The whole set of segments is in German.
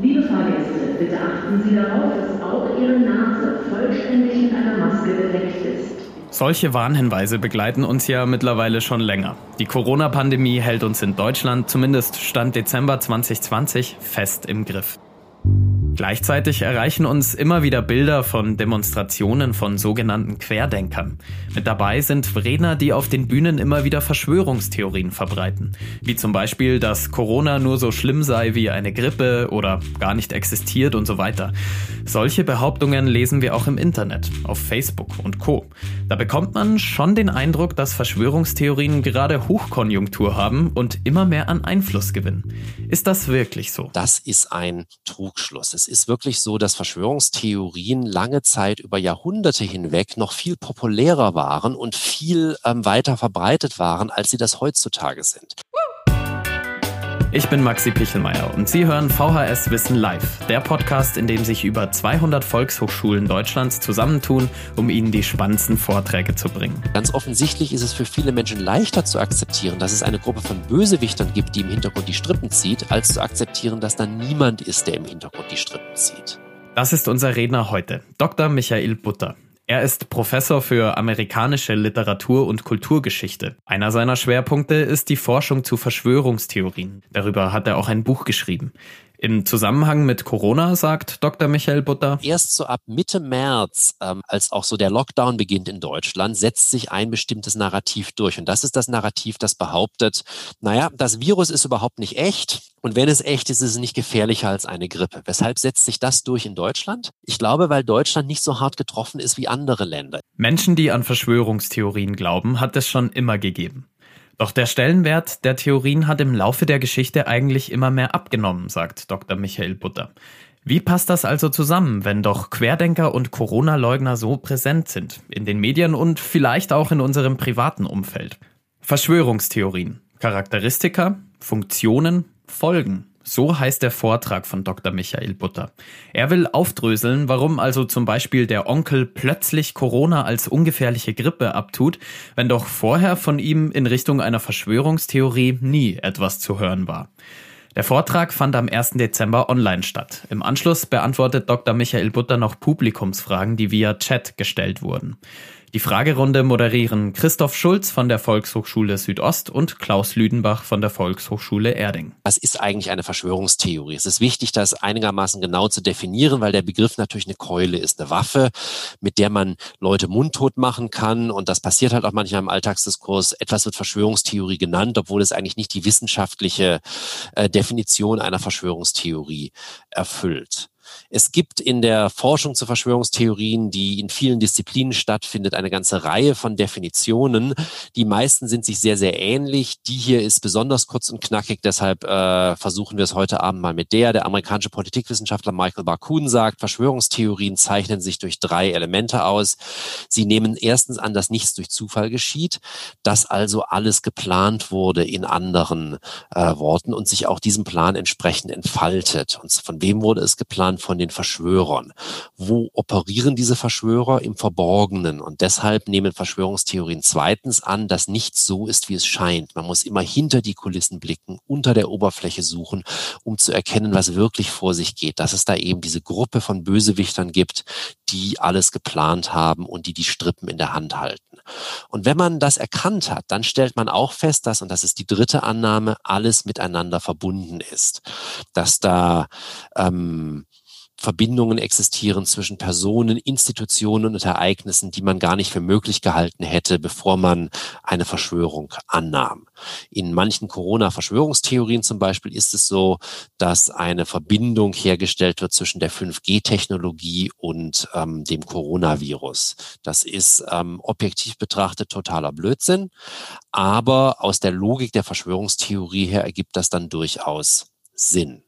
Liebe Fahrgäste, bitte achten Sie darauf, dass auch Ihre Nase vollständig mit einer Maske bedeckt ist. Solche Warnhinweise begleiten uns ja mittlerweile schon länger. Die Corona-Pandemie hält uns in Deutschland, zumindest Stand Dezember 2020, fest im Griff. Gleichzeitig erreichen uns immer wieder Bilder von Demonstrationen von sogenannten Querdenkern. Mit dabei sind Redner, die auf den Bühnen immer wieder Verschwörungstheorien verbreiten. Wie zum Beispiel, dass Corona nur so schlimm sei wie eine Grippe oder gar nicht existiert und so weiter. Solche Behauptungen lesen wir auch im Internet, auf Facebook und Co. Da bekommt man schon den Eindruck, dass Verschwörungstheorien gerade Hochkonjunktur haben und immer mehr an Einfluss gewinnen. Ist das wirklich so? Das ist ein Trugschluss. Es ist wirklich so, dass Verschwörungstheorien lange Zeit über Jahrhunderte hinweg noch viel populärer waren und viel ähm, weiter verbreitet waren, als sie das heutzutage sind. Ich bin Maxi Pichelmeier und Sie hören VHS Wissen Live, der Podcast, in dem sich über 200 Volkshochschulen Deutschlands zusammentun, um Ihnen die spannendsten Vorträge zu bringen. Ganz offensichtlich ist es für viele Menschen leichter zu akzeptieren, dass es eine Gruppe von Bösewichtern gibt, die im Hintergrund die Strippen zieht, als zu akzeptieren, dass da niemand ist, der im Hintergrund die Strippen zieht. Das ist unser Redner heute, Dr. Michael Butter. Er ist Professor für amerikanische Literatur und Kulturgeschichte. Einer seiner Schwerpunkte ist die Forschung zu Verschwörungstheorien. Darüber hat er auch ein Buch geschrieben. Im Zusammenhang mit Corona, sagt Dr. Michael Butter. Erst so ab Mitte März, ähm, als auch so der Lockdown beginnt in Deutschland, setzt sich ein bestimmtes Narrativ durch. Und das ist das Narrativ, das behauptet, naja, das Virus ist überhaupt nicht echt. Und wenn es echt ist, ist es nicht gefährlicher als eine Grippe. Weshalb setzt sich das durch in Deutschland? Ich glaube, weil Deutschland nicht so hart getroffen ist wie andere Länder. Menschen, die an Verschwörungstheorien glauben, hat es schon immer gegeben. Doch der Stellenwert der Theorien hat im Laufe der Geschichte eigentlich immer mehr abgenommen, sagt Dr. Michael Butter. Wie passt das also zusammen, wenn doch Querdenker und Corona-Leugner so präsent sind, in den Medien und vielleicht auch in unserem privaten Umfeld? Verschwörungstheorien, Charakteristika, Funktionen, Folgen. So heißt der Vortrag von Dr. Michael Butter. Er will aufdröseln, warum also zum Beispiel der Onkel plötzlich Corona als ungefährliche Grippe abtut, wenn doch vorher von ihm in Richtung einer Verschwörungstheorie nie etwas zu hören war. Der Vortrag fand am 1. Dezember online statt. Im Anschluss beantwortet Dr. Michael Butter noch Publikumsfragen, die via Chat gestellt wurden. Die Fragerunde moderieren Christoph Schulz von der Volkshochschule Südost und Klaus Lüdenbach von der Volkshochschule Erding. Was ist eigentlich eine Verschwörungstheorie? Es ist wichtig, das einigermaßen genau zu definieren, weil der Begriff natürlich eine Keule ist, eine Waffe, mit der man Leute mundtot machen kann. Und das passiert halt auch manchmal im Alltagsdiskurs. Etwas wird Verschwörungstheorie genannt, obwohl es eigentlich nicht die wissenschaftliche äh, Definition einer Verschwörungstheorie erfüllt. Es gibt in der Forschung zu Verschwörungstheorien, die in vielen Disziplinen stattfindet, eine ganze Reihe von Definitionen. Die meisten sind sich sehr, sehr ähnlich. Die hier ist besonders kurz und knackig, deshalb äh, versuchen wir es heute Abend mal mit der. Der amerikanische Politikwissenschaftler Michael Barkun sagt, Verschwörungstheorien zeichnen sich durch drei Elemente aus. Sie nehmen erstens an, dass nichts durch Zufall geschieht, dass also alles geplant wurde in anderen äh, Worten und sich auch diesem Plan entsprechend entfaltet. Und von wem wurde es geplant? Plan von den Verschwörern. Wo operieren diese Verschwörer? Im Verborgenen. Und deshalb nehmen Verschwörungstheorien zweitens an, dass nichts so ist, wie es scheint. Man muss immer hinter die Kulissen blicken, unter der Oberfläche suchen, um zu erkennen, was wirklich vor sich geht. Dass es da eben diese Gruppe von Bösewichtern gibt, die alles geplant haben und die die Strippen in der Hand halten. Und wenn man das erkannt hat, dann stellt man auch fest, dass, und das ist die dritte Annahme, alles miteinander verbunden ist. Dass da ähm, Verbindungen existieren zwischen Personen, Institutionen und Ereignissen, die man gar nicht für möglich gehalten hätte, bevor man eine Verschwörung annahm. In manchen Corona-Verschwörungstheorien zum Beispiel ist es so, dass eine Verbindung hergestellt wird zwischen der 5G-Technologie und ähm, dem Coronavirus. Das ist ähm, objektiv betrachtet totaler Blödsinn, aber aus der Logik der Verschwörungstheorie her ergibt das dann durchaus Sinn.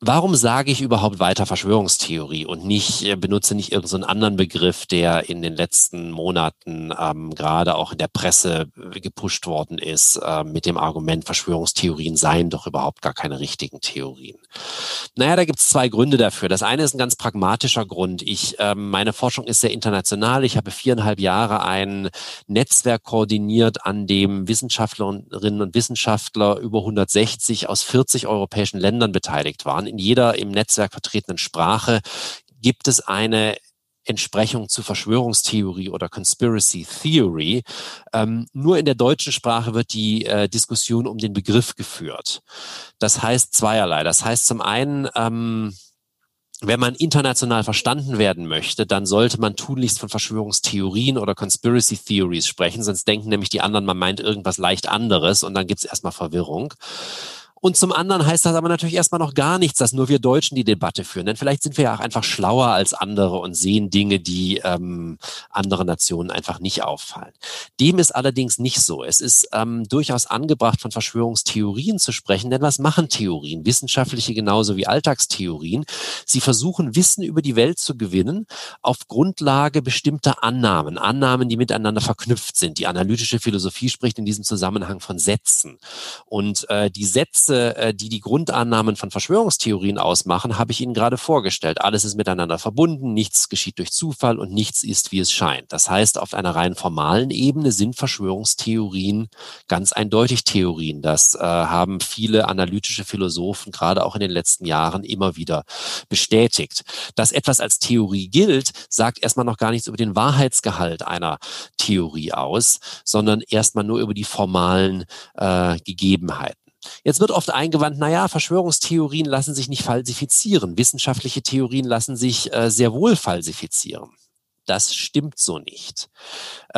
Warum sage ich überhaupt weiter Verschwörungstheorie und nicht äh, benutze nicht irgendeinen so anderen Begriff, der in den letzten Monaten ähm, gerade auch in der Presse äh, gepusht worden ist, äh, mit dem Argument, Verschwörungstheorien seien doch überhaupt gar keine richtigen Theorien. Naja, da gibt es zwei Gründe dafür. Das eine ist ein ganz pragmatischer Grund. Ich, ähm, meine Forschung ist sehr international. Ich habe viereinhalb Jahre ein Netzwerk koordiniert, an dem Wissenschaftlerinnen und Wissenschaftler über 160 aus 40 europäischen Ländern beteiligt waren in jeder im Netzwerk vertretenen Sprache gibt es eine Entsprechung zu Verschwörungstheorie oder Conspiracy Theory. Ähm, nur in der deutschen Sprache wird die äh, Diskussion um den Begriff geführt. Das heißt zweierlei. Das heißt zum einen, ähm, wenn man international verstanden werden möchte, dann sollte man tunlichst von Verschwörungstheorien oder Conspiracy Theories sprechen, sonst denken nämlich die anderen, man meint irgendwas leicht anderes und dann gibt es erstmal Verwirrung. Und zum anderen heißt das aber natürlich erstmal noch gar nichts, dass nur wir Deutschen die Debatte führen. Denn vielleicht sind wir ja auch einfach schlauer als andere und sehen Dinge, die ähm, andere Nationen einfach nicht auffallen. Dem ist allerdings nicht so. Es ist ähm, durchaus angebracht, von Verschwörungstheorien zu sprechen. Denn was machen Theorien? Wissenschaftliche genauso wie Alltagstheorien. Sie versuchen, Wissen über die Welt zu gewinnen auf Grundlage bestimmter Annahmen. Annahmen, die miteinander verknüpft sind. Die analytische Philosophie spricht in diesem Zusammenhang von Sätzen. Und äh, die Sätze Sätze, äh, die die Grundannahmen von Verschwörungstheorien ausmachen, habe ich Ihnen gerade vorgestellt. Alles ist miteinander verbunden, nichts geschieht durch Zufall und nichts ist, wie es scheint. Das heißt, auf einer rein formalen Ebene sind Verschwörungstheorien ganz eindeutig Theorien. Das äh, haben viele analytische Philosophen gerade auch in den letzten Jahren immer wieder bestätigt. Dass etwas als Theorie gilt, sagt erstmal noch gar nichts über den Wahrheitsgehalt einer Theorie aus, sondern erstmal nur über die formalen äh, Gegebenheiten. Jetzt wird oft eingewandt, naja, Verschwörungstheorien lassen sich nicht falsifizieren. Wissenschaftliche Theorien lassen sich äh, sehr wohl falsifizieren. Das stimmt so nicht.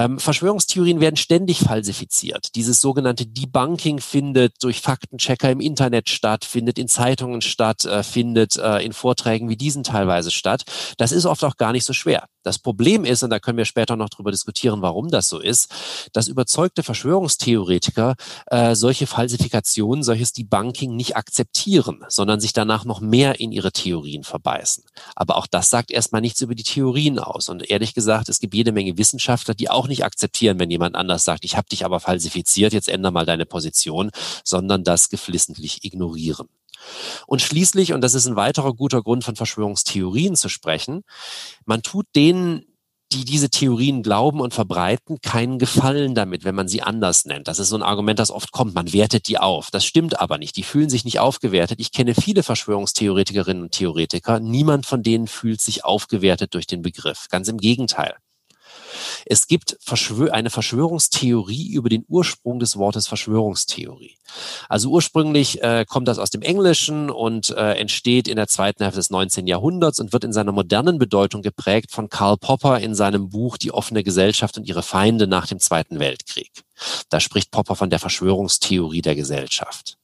Ähm, Verschwörungstheorien werden ständig falsifiziert. Dieses sogenannte Debunking findet durch Faktenchecker im Internet statt, findet in Zeitungen statt, äh, findet äh, in Vorträgen wie diesen teilweise statt. Das ist oft auch gar nicht so schwer. Das Problem ist, und da können wir später noch darüber diskutieren, warum das so ist, dass überzeugte Verschwörungstheoretiker äh, solche Falsifikationen, solches Debunking nicht akzeptieren, sondern sich danach noch mehr in ihre Theorien verbeißen. Aber auch das sagt erstmal nichts über die Theorien aus. Und ehrlich gesagt, es gibt jede Menge Wissenschaftler, die auch nicht akzeptieren, wenn jemand anders sagt, ich habe dich aber falsifiziert, jetzt ändere mal deine Position, sondern das geflissentlich ignorieren. Und schließlich, und das ist ein weiterer guter Grund von Verschwörungstheorien zu sprechen, man tut denen, die diese Theorien glauben und verbreiten, keinen Gefallen damit, wenn man sie anders nennt. Das ist so ein Argument, das oft kommt. Man wertet die auf. Das stimmt aber nicht. Die fühlen sich nicht aufgewertet. Ich kenne viele Verschwörungstheoretikerinnen und Theoretiker. Niemand von denen fühlt sich aufgewertet durch den Begriff. Ganz im Gegenteil. Es gibt eine Verschwörungstheorie über den Ursprung des Wortes Verschwörungstheorie. Also ursprünglich äh, kommt das aus dem Englischen und äh, entsteht in der zweiten Hälfte des 19. Jahrhunderts und wird in seiner modernen Bedeutung geprägt von Karl Popper in seinem Buch Die offene Gesellschaft und ihre Feinde nach dem Zweiten Weltkrieg. Da spricht Popper von der Verschwörungstheorie der Gesellschaft.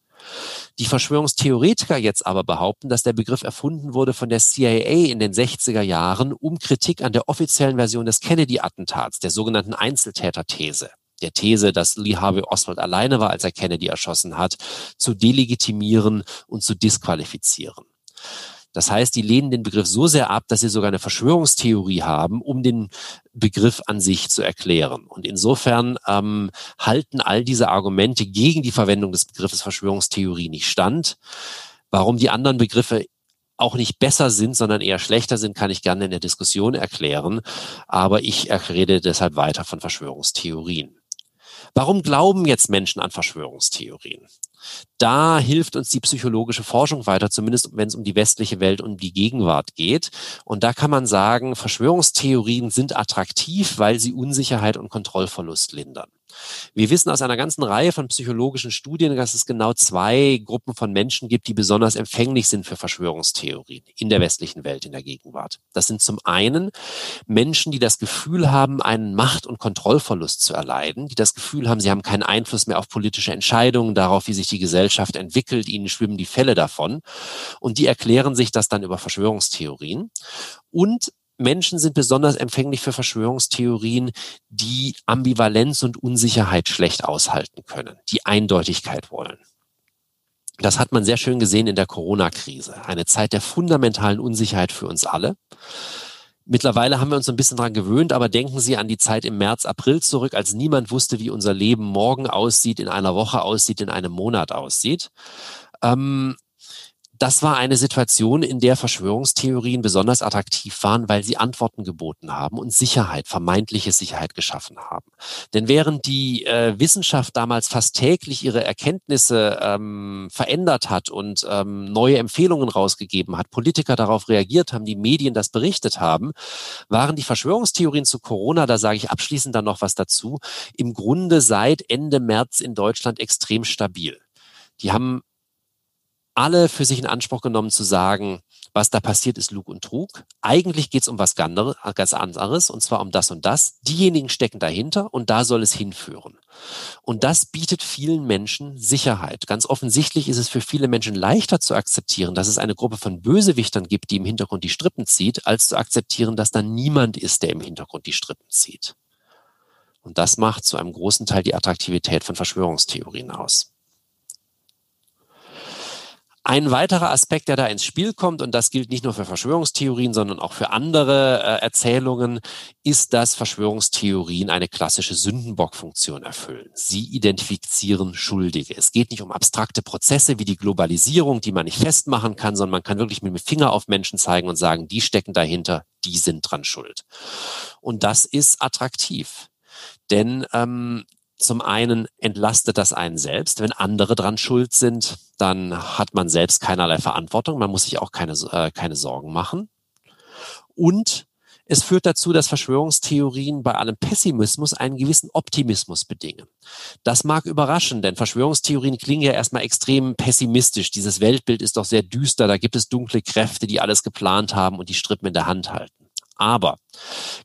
Die Verschwörungstheoretiker jetzt aber behaupten, dass der Begriff erfunden wurde von der CIA in den 60er Jahren, um Kritik an der offiziellen Version des Kennedy-Attentats, der sogenannten Einzeltäter-These, der These, dass Lee Harvey Oswald alleine war, als er Kennedy erschossen hat, zu delegitimieren und zu disqualifizieren. Das heißt, die lehnen den Begriff so sehr ab, dass sie sogar eine Verschwörungstheorie haben, um den Begriff an sich zu erklären. Und insofern ähm, halten all diese Argumente gegen die Verwendung des Begriffes Verschwörungstheorie nicht stand. Warum die anderen Begriffe auch nicht besser sind, sondern eher schlechter sind, kann ich gerne in der Diskussion erklären. Aber ich rede deshalb weiter von Verschwörungstheorien. Warum glauben jetzt Menschen an Verschwörungstheorien? Da hilft uns die psychologische Forschung weiter, zumindest wenn es um die westliche Welt und die Gegenwart geht. Und da kann man sagen, Verschwörungstheorien sind attraktiv, weil sie Unsicherheit und Kontrollverlust lindern. Wir wissen aus einer ganzen Reihe von psychologischen Studien, dass es genau zwei Gruppen von Menschen gibt, die besonders empfänglich sind für Verschwörungstheorien in der westlichen Welt, in der Gegenwart. Das sind zum einen Menschen, die das Gefühl haben, einen Macht- und Kontrollverlust zu erleiden, die das Gefühl haben, sie haben keinen Einfluss mehr auf politische Entscheidungen, darauf, wie sich die Gesellschaft entwickelt, ihnen schwimmen die Fälle davon. Und die erklären sich das dann über Verschwörungstheorien. Und Menschen sind besonders empfänglich für Verschwörungstheorien, die Ambivalenz und Unsicherheit schlecht aushalten können, die Eindeutigkeit wollen. Das hat man sehr schön gesehen in der Corona-Krise. Eine Zeit der fundamentalen Unsicherheit für uns alle. Mittlerweile haben wir uns ein bisschen dran gewöhnt, aber denken Sie an die Zeit im März, April zurück, als niemand wusste, wie unser Leben morgen aussieht, in einer Woche aussieht, in einem Monat aussieht. Ähm, das war eine Situation, in der Verschwörungstheorien besonders attraktiv waren, weil sie Antworten geboten haben und Sicherheit, vermeintliche Sicherheit geschaffen haben. Denn während die äh, Wissenschaft damals fast täglich ihre Erkenntnisse ähm, verändert hat und ähm, neue Empfehlungen rausgegeben hat, Politiker darauf reagiert haben, die Medien das berichtet haben, waren die Verschwörungstheorien zu Corona, da sage ich abschließend dann noch was dazu, im Grunde seit Ende März in Deutschland extrem stabil. Die haben alle für sich in Anspruch genommen zu sagen, was da passiert, ist Lug und Trug. Eigentlich geht es um was ganz anderes, und zwar um das und das. Diejenigen stecken dahinter und da soll es hinführen. Und das bietet vielen Menschen Sicherheit. Ganz offensichtlich ist es für viele Menschen leichter zu akzeptieren, dass es eine Gruppe von Bösewichtern gibt, die im Hintergrund die Strippen zieht, als zu akzeptieren, dass da niemand ist, der im Hintergrund die Strippen zieht. Und das macht zu einem großen Teil die Attraktivität von Verschwörungstheorien aus. Ein weiterer Aspekt, der da ins Spiel kommt, und das gilt nicht nur für Verschwörungstheorien, sondern auch für andere äh, Erzählungen, ist, dass Verschwörungstheorien eine klassische Sündenbockfunktion erfüllen. Sie identifizieren Schuldige. Es geht nicht um abstrakte Prozesse wie die Globalisierung, die man nicht festmachen kann, sondern man kann wirklich mit dem Finger auf Menschen zeigen und sagen, die stecken dahinter, die sind dran schuld. Und das ist attraktiv. Denn ähm, zum einen entlastet das einen selbst. Wenn andere dran schuld sind, dann hat man selbst keinerlei Verantwortung. Man muss sich auch keine, äh, keine Sorgen machen. Und es führt dazu, dass Verschwörungstheorien bei allem Pessimismus einen gewissen Optimismus bedingen. Das mag überraschen, denn Verschwörungstheorien klingen ja erstmal extrem pessimistisch. Dieses Weltbild ist doch sehr düster. Da gibt es dunkle Kräfte, die alles geplant haben und die Strippen in der Hand halten. Aber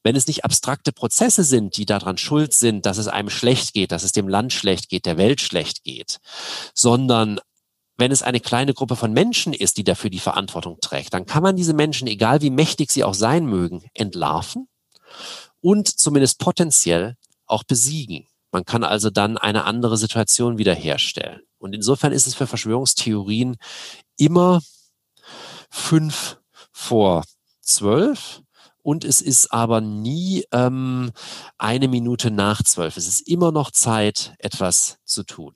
wenn es nicht abstrakte Prozesse sind, die daran schuld sind, dass es einem schlecht geht, dass es dem Land schlecht geht, der Welt schlecht geht, sondern wenn es eine kleine Gruppe von Menschen ist, die dafür die Verantwortung trägt, dann kann man diese Menschen, egal wie mächtig sie auch sein mögen, entlarven und zumindest potenziell auch besiegen. Man kann also dann eine andere Situation wiederherstellen. Und insofern ist es für Verschwörungstheorien immer fünf vor zwölf und es ist aber nie ähm, eine Minute nach zwölf. Es ist immer noch Zeit, etwas zu tun.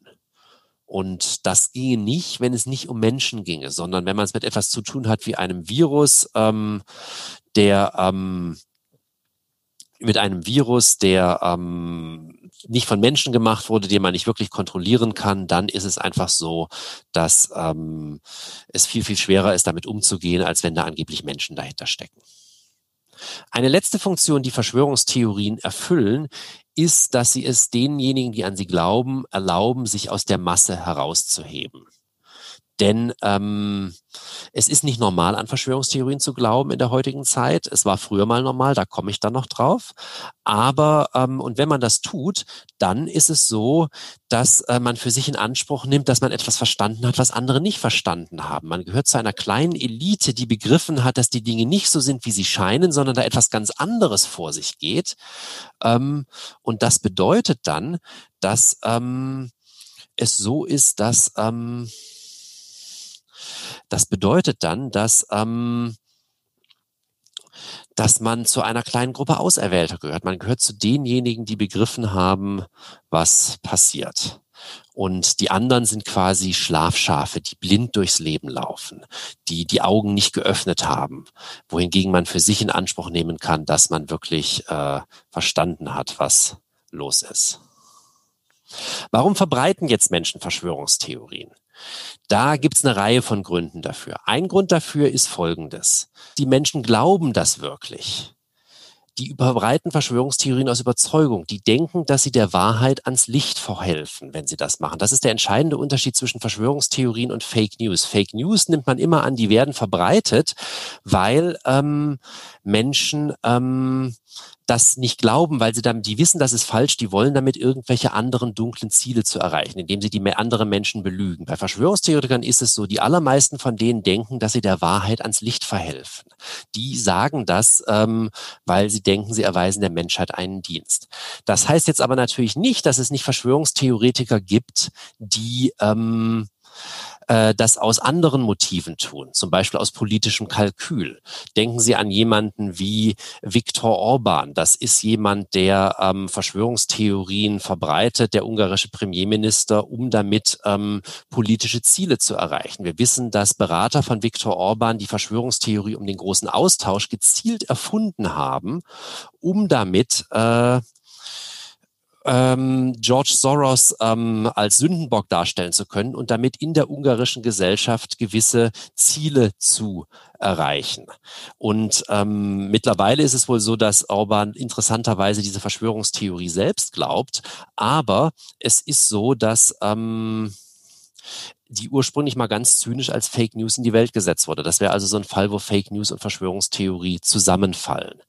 Und das ginge nicht, wenn es nicht um Menschen ginge, sondern wenn man es mit etwas zu tun hat wie einem Virus, ähm, der ähm, mit einem Virus, der ähm, nicht von Menschen gemacht wurde, den man nicht wirklich kontrollieren kann, dann ist es einfach so, dass ähm, es viel, viel schwerer ist, damit umzugehen, als wenn da angeblich Menschen dahinter stecken. Eine letzte Funktion, die Verschwörungstheorien erfüllen, ist, dass sie es denjenigen, die an sie glauben, erlauben, sich aus der Masse herauszuheben. Denn ähm, es ist nicht normal, an Verschwörungstheorien zu glauben in der heutigen Zeit. Es war früher mal normal, da komme ich dann noch drauf. Aber, ähm, und wenn man das tut, dann ist es so, dass äh, man für sich in Anspruch nimmt, dass man etwas verstanden hat, was andere nicht verstanden haben. Man gehört zu einer kleinen Elite, die begriffen hat, dass die Dinge nicht so sind, wie sie scheinen, sondern da etwas ganz anderes vor sich geht. Ähm, und das bedeutet dann, dass ähm, es so ist, dass ähm, das bedeutet dann, dass ähm, dass man zu einer kleinen Gruppe Auserwählter gehört. Man gehört zu denjenigen, die begriffen haben, was passiert. Und die anderen sind quasi Schlafschafe, die blind durchs Leben laufen, die die Augen nicht geöffnet haben, wohingegen man für sich in Anspruch nehmen kann, dass man wirklich äh, verstanden hat, was los ist. Warum verbreiten jetzt Menschen Verschwörungstheorien? Da gibt es eine Reihe von Gründen dafür. Ein Grund dafür ist folgendes. Die Menschen glauben das wirklich. Die überbreiten Verschwörungstheorien aus Überzeugung. Die denken, dass sie der Wahrheit ans Licht verhelfen, wenn sie das machen. Das ist der entscheidende Unterschied zwischen Verschwörungstheorien und Fake News. Fake News nimmt man immer an, die werden verbreitet, weil ähm, Menschen ähm, das nicht glauben, weil sie dann, die wissen, das ist falsch, die wollen damit irgendwelche anderen dunklen Ziele zu erreichen, indem sie die anderen Menschen belügen. Bei Verschwörungstheoretikern ist es so, die allermeisten von denen denken, dass sie der Wahrheit ans Licht verhelfen. Die sagen das, ähm, weil sie denken, sie erweisen der Menschheit einen Dienst. Das heißt jetzt aber natürlich nicht, dass es nicht Verschwörungstheoretiker gibt, die ähm, äh, das aus anderen Motiven tun, zum Beispiel aus politischem Kalkül. Denken Sie an jemanden wie Viktor Orban. Das ist jemand, der ähm, Verschwörungstheorien verbreitet, der ungarische Premierminister, um damit ähm, politische Ziele zu erreichen. Wir wissen, dass Berater von Viktor Orban die Verschwörungstheorie um den großen Austausch gezielt erfunden haben, um damit äh, ähm, George Soros ähm, als Sündenbock darstellen zu können und damit in der ungarischen Gesellschaft gewisse Ziele zu erreichen. Und ähm, mittlerweile ist es wohl so, dass Orban interessanterweise diese Verschwörungstheorie selbst glaubt, aber es ist so, dass ähm, die ursprünglich mal ganz zynisch als Fake News in die Welt gesetzt wurde. Das wäre also so ein Fall, wo Fake News und Verschwörungstheorie zusammenfallen.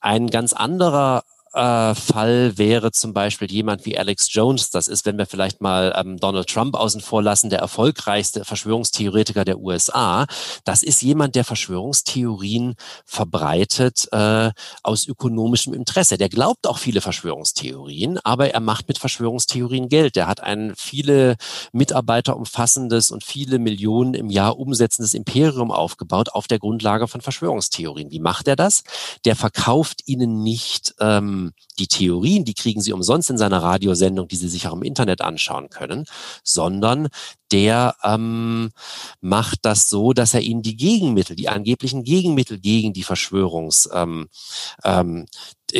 Ein ganz anderer äh, Fall wäre zum Beispiel jemand wie Alex Jones. Das ist, wenn wir vielleicht mal ähm, Donald Trump außen vor lassen, der erfolgreichste Verschwörungstheoretiker der USA. Das ist jemand, der Verschwörungstheorien verbreitet äh, aus ökonomischem Interesse. Der glaubt auch viele Verschwörungstheorien, aber er macht mit Verschwörungstheorien Geld. Der hat ein viele Mitarbeiter umfassendes und viele Millionen im Jahr umsetzendes Imperium aufgebaut auf der Grundlage von Verschwörungstheorien. Wie macht er das? Der verkauft ihnen nicht ähm, die Theorien, die kriegen Sie umsonst in seiner Radiosendung, die Sie sich auch im Internet anschauen können, sondern der ähm, macht das so, dass er ihnen die Gegenmittel, die angeblichen Gegenmittel gegen die Verschwörungs, ähm, ähm,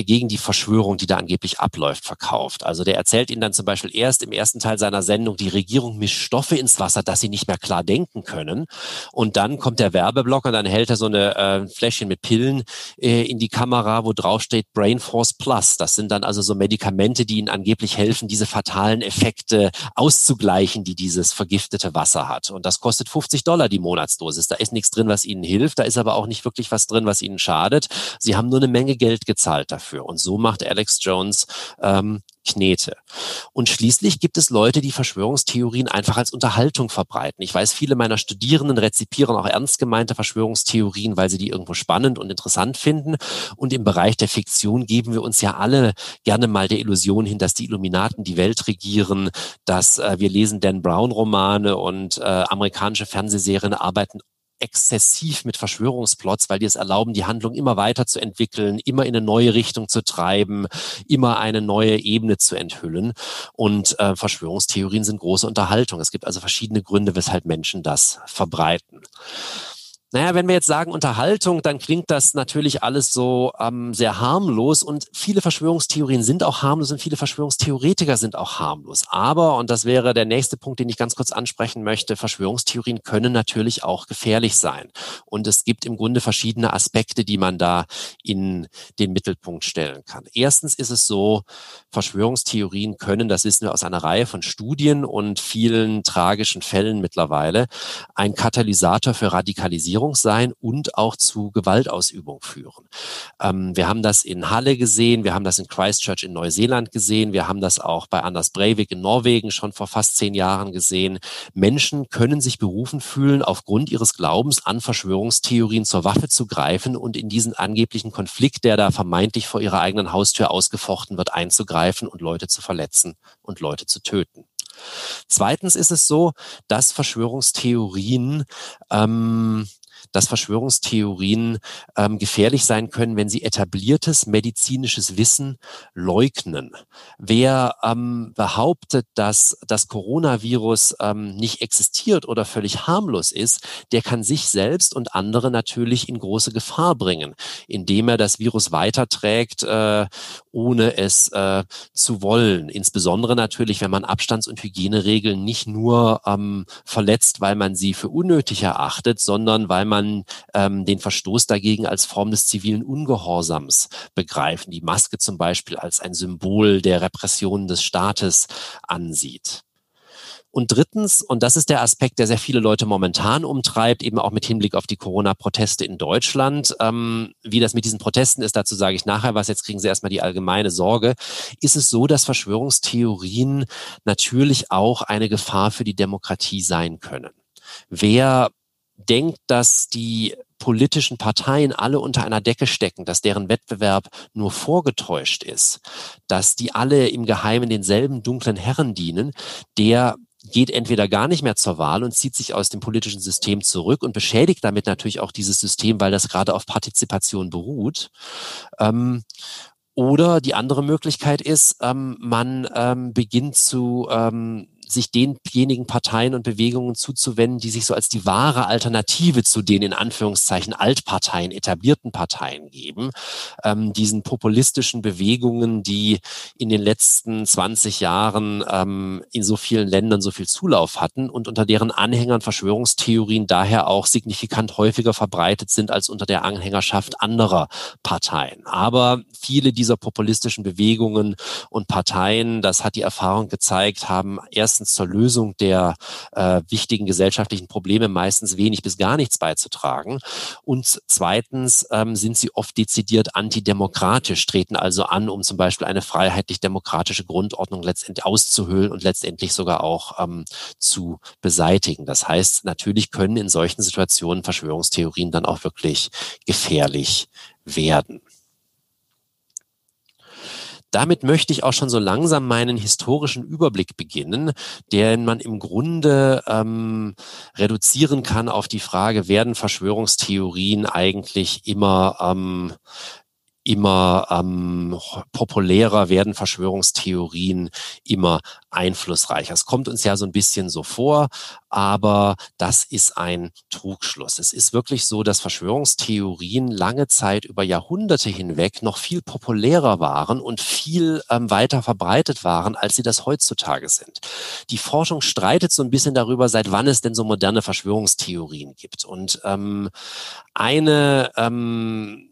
gegen die Verschwörung, die da angeblich abläuft, verkauft. Also der erzählt ihnen dann zum Beispiel erst im ersten Teil seiner Sendung, die Regierung mischt Stoffe ins Wasser, dass sie nicht mehr klar denken können. Und dann kommt der Werbeblock und dann hält er so eine äh, Fläschchen mit Pillen äh, in die Kamera, wo drauf steht Brain Force Plus. Das sind dann also so Medikamente, die ihnen angeblich helfen, diese fatalen Effekte auszugleichen, die dieses vergiftete Wasser hat. Und das kostet 50 Dollar die Monatsdosis. Da ist nichts drin, was ihnen hilft. Da ist aber auch nicht wirklich was drin, was ihnen schadet. Sie haben nur eine Menge Geld gezahlt dafür dafür. Und so macht Alex Jones ähm, Knete. Und schließlich gibt es Leute, die Verschwörungstheorien einfach als Unterhaltung verbreiten. Ich weiß, viele meiner Studierenden rezipieren auch ernst gemeinte Verschwörungstheorien, weil sie die irgendwo spannend und interessant finden. Und im Bereich der Fiktion geben wir uns ja alle gerne mal der Illusion hin, dass die Illuminaten die Welt regieren, dass äh, wir lesen Dan Brown Romane und äh, amerikanische Fernsehserien arbeiten exzessiv mit Verschwörungsplots, weil die es erlauben, die Handlung immer weiter zu entwickeln, immer in eine neue Richtung zu treiben, immer eine neue Ebene zu enthüllen. Und äh, Verschwörungstheorien sind große Unterhaltung. Es gibt also verschiedene Gründe, weshalb Menschen das verbreiten. Naja, wenn wir jetzt sagen Unterhaltung, dann klingt das natürlich alles so ähm, sehr harmlos und viele Verschwörungstheorien sind auch harmlos und viele Verschwörungstheoretiker sind auch harmlos. Aber, und das wäre der nächste Punkt, den ich ganz kurz ansprechen möchte, Verschwörungstheorien können natürlich auch gefährlich sein. Und es gibt im Grunde verschiedene Aspekte, die man da in den Mittelpunkt stellen kann. Erstens ist es so, Verschwörungstheorien können, das wissen wir aus einer Reihe von Studien und vielen tragischen Fällen mittlerweile, ein Katalysator für Radikalisierung Diskriminierung sein und auch zu Gewaltausübung führen. Ähm, wir haben das in Halle gesehen, wir haben das in Christchurch in Neuseeland gesehen, wir haben das auch bei Anders Breivik in Norwegen schon vor fast zehn Jahren gesehen. Menschen können sich berufen fühlen, aufgrund ihres Glaubens an Verschwörungstheorien zur Waffe zu greifen und in diesen angeblichen Konflikt, der da vermeintlich vor ihrer eigenen Haustür ausgefochten wird, einzugreifen und Leute zu verletzen und Leute zu töten. Zweitens ist es so, dass Verschwörungstheorien ähm, dass Verschwörungstheorien ähm, gefährlich sein können, wenn sie etabliertes medizinisches Wissen leugnen. Wer ähm, behauptet, dass das Coronavirus ähm, nicht existiert oder völlig harmlos ist, der kann sich selbst und andere natürlich in große Gefahr bringen, indem er das Virus weiterträgt, äh, ohne es äh, zu wollen. Insbesondere natürlich, wenn man Abstands- und Hygieneregeln nicht nur ähm, verletzt, weil man sie für unnötig erachtet, sondern weil man man ähm, den Verstoß dagegen als Form des zivilen Ungehorsams begreifen, die Maske zum Beispiel als ein Symbol der Repression des Staates ansieht. Und drittens, und das ist der Aspekt, der sehr viele Leute momentan umtreibt, eben auch mit Hinblick auf die Corona-Proteste in Deutschland. Ähm, wie das mit diesen Protesten ist, dazu sage ich nachher was. Jetzt kriegen Sie erstmal die allgemeine Sorge. Ist es so, dass Verschwörungstheorien natürlich auch eine Gefahr für die Demokratie sein können? Wer denkt, dass die politischen Parteien alle unter einer Decke stecken, dass deren Wettbewerb nur vorgetäuscht ist, dass die alle im Geheimen denselben dunklen Herren dienen, der geht entweder gar nicht mehr zur Wahl und zieht sich aus dem politischen System zurück und beschädigt damit natürlich auch dieses System, weil das gerade auf Partizipation beruht. Ähm, oder die andere Möglichkeit ist, ähm, man ähm, beginnt zu ähm, sich denjenigen Parteien und Bewegungen zuzuwenden, die sich so als die wahre Alternative zu den in Anführungszeichen Altparteien, etablierten Parteien geben, ähm, diesen populistischen Bewegungen, die in den letzten 20 Jahren ähm, in so vielen Ländern so viel Zulauf hatten und unter deren Anhängern Verschwörungstheorien daher auch signifikant häufiger verbreitet sind als unter der Anhängerschaft anderer Parteien. Aber viele dieser populistischen Bewegungen und Parteien, das hat die Erfahrung gezeigt, haben erstens erstens zur Lösung der äh, wichtigen gesellschaftlichen Probleme meistens wenig bis gar nichts beizutragen. Und zweitens ähm, sind sie oft dezidiert antidemokratisch, treten also an, um zum Beispiel eine freiheitlich-demokratische Grundordnung letztendlich auszuhöhlen und letztendlich sogar auch ähm, zu beseitigen. Das heißt, natürlich können in solchen Situationen Verschwörungstheorien dann auch wirklich gefährlich werden. Damit möchte ich auch schon so langsam meinen historischen Überblick beginnen, den man im Grunde ähm, reduzieren kann auf die Frage, werden Verschwörungstheorien eigentlich immer ähm, immer ähm, populärer werden Verschwörungstheorien immer einflussreicher. Es kommt uns ja so ein bisschen so vor, aber das ist ein Trugschluss. Es ist wirklich so, dass Verschwörungstheorien lange Zeit über Jahrhunderte hinweg noch viel populärer waren und viel ähm, weiter verbreitet waren, als sie das heutzutage sind. Die Forschung streitet so ein bisschen darüber, seit wann es denn so moderne Verschwörungstheorien gibt. Und ähm, eine ähm,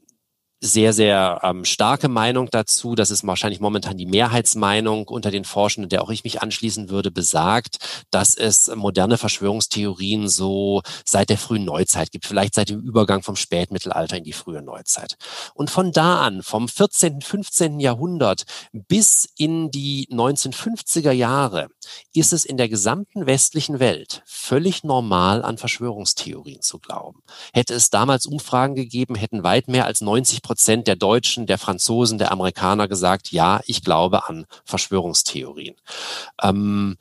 sehr, sehr ähm, starke Meinung dazu. Das ist wahrscheinlich momentan die Mehrheitsmeinung unter den Forschenden, der auch ich mich anschließen würde, besagt, dass es moderne Verschwörungstheorien so seit der frühen Neuzeit gibt, vielleicht seit dem Übergang vom Spätmittelalter in die frühe Neuzeit. Und von da an, vom 14., 15. Jahrhundert bis in die 1950er Jahre, ist es in der gesamten westlichen Welt völlig normal, an Verschwörungstheorien zu glauben. Hätte es damals Umfragen gegeben, hätten weit mehr als 90 Prozent der Deutschen, der Franzosen, der Amerikaner gesagt, ja, ich glaube an Verschwörungstheorien. Ähm,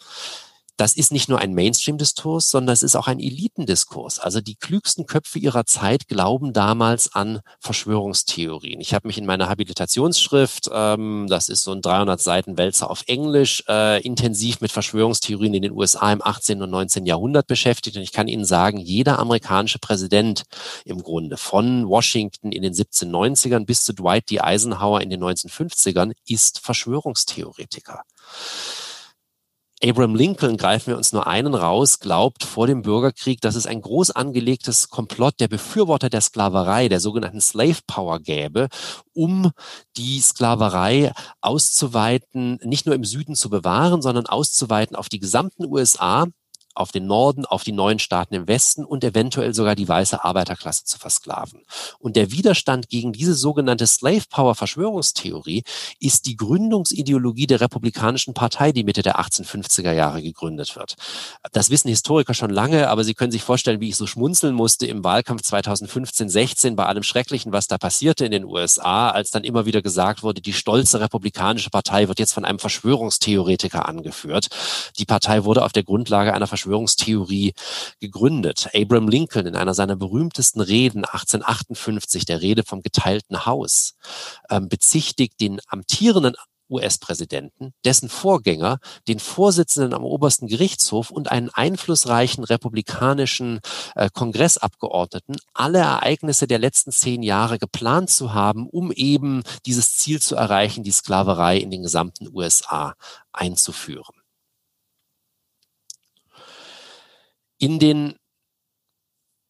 das ist nicht nur ein Mainstream-Diskurs, sondern es ist auch ein Elitendiskurs. Also die klügsten Köpfe ihrer Zeit glauben damals an Verschwörungstheorien. Ich habe mich in meiner Habilitationsschrift, ähm, das ist so ein 300 Seiten Wälzer auf Englisch, äh, intensiv mit Verschwörungstheorien in den USA im 18. und 19. Jahrhundert beschäftigt. Und ich kann Ihnen sagen, jeder amerikanische Präsident im Grunde von Washington in den 1790ern bis zu Dwight D. Eisenhower in den 1950ern ist Verschwörungstheoretiker. Abraham Lincoln, greifen wir uns nur einen raus, glaubt vor dem Bürgerkrieg, dass es ein groß angelegtes Komplott der Befürworter der Sklaverei, der sogenannten Slave Power gäbe, um die Sklaverei auszuweiten, nicht nur im Süden zu bewahren, sondern auszuweiten auf die gesamten USA auf den Norden, auf die neuen Staaten im Westen und eventuell sogar die weiße Arbeiterklasse zu versklaven. Und der Widerstand gegen diese sogenannte Slave Power Verschwörungstheorie ist die Gründungsideologie der Republikanischen Partei, die Mitte der 1850er Jahre gegründet wird. Das wissen Historiker schon lange, aber Sie können sich vorstellen, wie ich so schmunzeln musste im Wahlkampf 2015, 16 bei allem Schrecklichen, was da passierte in den USA, als dann immer wieder gesagt wurde, die stolze Republikanische Partei wird jetzt von einem Verschwörungstheoretiker angeführt. Die Partei wurde auf der Grundlage einer Verschwörungstheorie gegründet. Abraham Lincoln in einer seiner berühmtesten Reden 1858, der Rede vom geteilten Haus, ähm, bezichtigt den amtierenden US-Präsidenten, dessen Vorgänger, den Vorsitzenden am obersten Gerichtshof und einen einflussreichen republikanischen äh, Kongressabgeordneten, alle Ereignisse der letzten zehn Jahre geplant zu haben, um eben dieses Ziel zu erreichen, die Sklaverei in den gesamten USA einzuführen. In den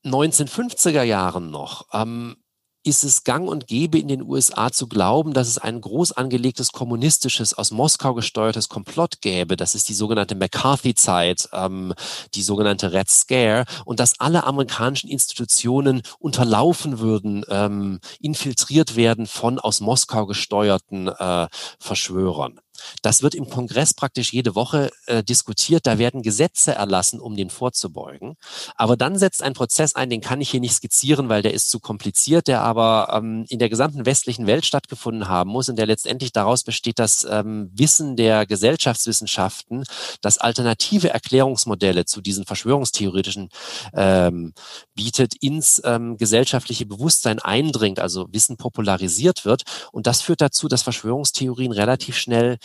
1950er Jahren noch ähm, ist es gang und gäbe in den USA zu glauben, dass es ein groß angelegtes kommunistisches, aus Moskau gesteuertes Komplott gäbe. Das ist die sogenannte McCarthy-Zeit, ähm, die sogenannte Red Scare und dass alle amerikanischen Institutionen unterlaufen würden, ähm, infiltriert werden von aus Moskau gesteuerten äh, Verschwörern. Das wird im Kongress praktisch jede Woche äh, diskutiert. Da werden Gesetze erlassen, um den vorzubeugen. Aber dann setzt ein Prozess ein, den kann ich hier nicht skizzieren, weil der ist zu kompliziert, der aber ähm, in der gesamten westlichen Welt stattgefunden haben muss und der letztendlich daraus besteht, dass ähm, Wissen der Gesellschaftswissenschaften, dass alternative Erklärungsmodelle zu diesen verschwörungstheoretischen ähm, bietet, ins ähm, gesellschaftliche Bewusstsein eindringt, also Wissen popularisiert wird. Und das führt dazu, dass Verschwörungstheorien relativ schnell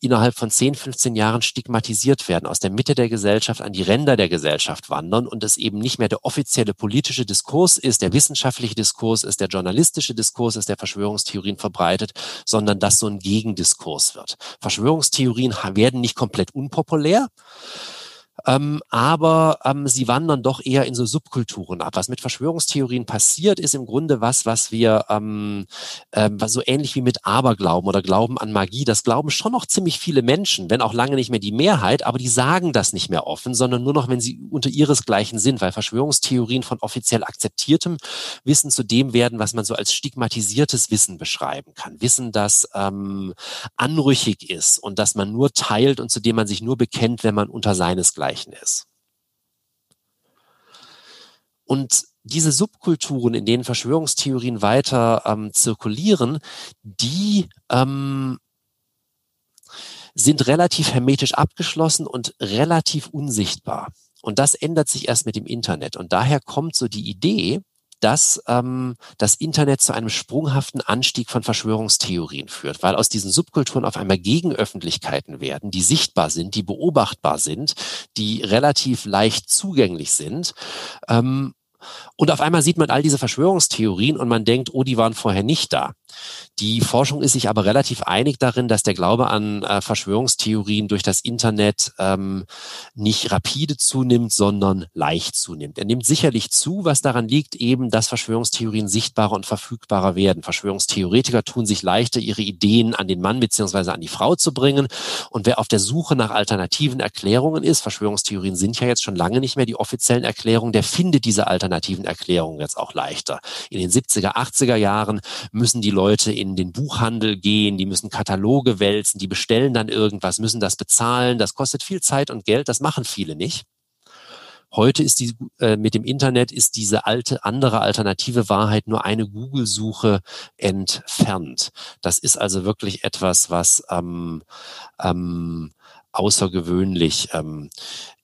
innerhalb von 10, 15 Jahren stigmatisiert werden, aus der Mitte der Gesellschaft an die Ränder der Gesellschaft wandern und es eben nicht mehr der offizielle politische Diskurs ist, der wissenschaftliche Diskurs ist, der journalistische Diskurs ist, der Verschwörungstheorien verbreitet, sondern dass so ein Gegendiskurs wird. Verschwörungstheorien werden nicht komplett unpopulär, ähm, aber ähm, sie wandern doch eher in so Subkulturen ab. Was mit Verschwörungstheorien passiert, ist im Grunde was, was wir ähm, ähm, was so ähnlich wie mit Aberglauben oder Glauben an Magie. Das glauben schon noch ziemlich viele Menschen, wenn auch lange nicht mehr die Mehrheit, aber die sagen das nicht mehr offen, sondern nur noch, wenn sie unter ihresgleichen sind, weil Verschwörungstheorien von offiziell akzeptiertem Wissen zu dem werden, was man so als stigmatisiertes Wissen beschreiben kann. Wissen, das ähm, anrüchig ist und das man nur teilt und zu dem man sich nur bekennt, wenn man unter seinesgleichen Bereichen ist. Und diese Subkulturen, in denen Verschwörungstheorien weiter ähm, zirkulieren, die ähm, sind relativ hermetisch abgeschlossen und relativ unsichtbar. Und das ändert sich erst mit dem Internet. Und daher kommt so die Idee, dass ähm, das Internet zu einem sprunghaften Anstieg von Verschwörungstheorien führt, weil aus diesen Subkulturen auf einmal Gegenöffentlichkeiten werden, die sichtbar sind, die beobachtbar sind, die relativ leicht zugänglich sind. Ähm, und auf einmal sieht man all diese Verschwörungstheorien und man denkt, oh, die waren vorher nicht da. Die Forschung ist sich aber relativ einig darin, dass der Glaube an äh, Verschwörungstheorien durch das Internet ähm, nicht rapide zunimmt, sondern leicht zunimmt. Er nimmt sicherlich zu, was daran liegt, eben, dass Verschwörungstheorien sichtbarer und verfügbarer werden. Verschwörungstheoretiker tun sich leichter, ihre Ideen an den Mann beziehungsweise an die Frau zu bringen. Und wer auf der Suche nach alternativen Erklärungen ist, Verschwörungstheorien sind ja jetzt schon lange nicht mehr die offiziellen Erklärungen, der findet diese alternativen Erklärungen jetzt auch leichter. In den 70er, 80er Jahren müssen die Leute in den Buchhandel gehen, die müssen Kataloge wälzen, die bestellen dann irgendwas, müssen das bezahlen. Das kostet viel Zeit und Geld, das machen viele nicht. Heute ist die äh, mit dem Internet ist diese alte andere alternative Wahrheit nur eine Google-Suche entfernt. Das ist also wirklich etwas, was ähm, ähm, außergewöhnlich ähm,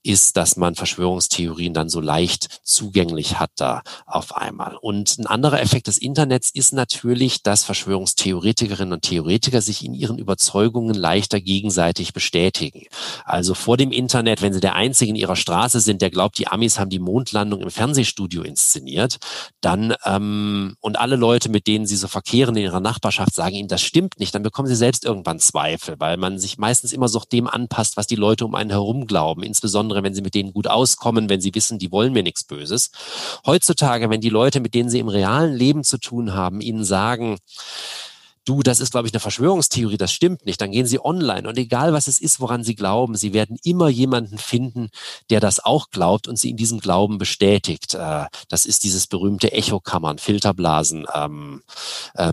ist, dass man Verschwörungstheorien dann so leicht zugänglich hat da auf einmal. Und ein anderer Effekt des Internets ist natürlich, dass Verschwörungstheoretikerinnen und Theoretiker sich in ihren Überzeugungen leichter gegenseitig bestätigen. Also vor dem Internet, wenn sie der Einzige in ihrer Straße sind, der glaubt, die Amis haben die Mondlandung im Fernsehstudio inszeniert, dann ähm, und alle Leute, mit denen sie so verkehren in ihrer Nachbarschaft, sagen ihnen, das stimmt nicht, dann bekommen sie selbst irgendwann Zweifel, weil man sich meistens immer so dem anpasst, was die Leute um einen herum glauben, insbesondere insbesondere wenn sie mit denen gut auskommen, wenn sie wissen, die wollen mir nichts Böses. Heutzutage, wenn die Leute, mit denen sie im realen Leben zu tun haben, ihnen sagen, du, das ist, glaube ich, eine Verschwörungstheorie, das stimmt nicht, dann gehen sie online und egal was es ist, woran sie glauben, sie werden immer jemanden finden, der das auch glaubt und sie in diesem Glauben bestätigt. Äh, das ist dieses berühmte Echokammern, Filterblasen ähm, äh,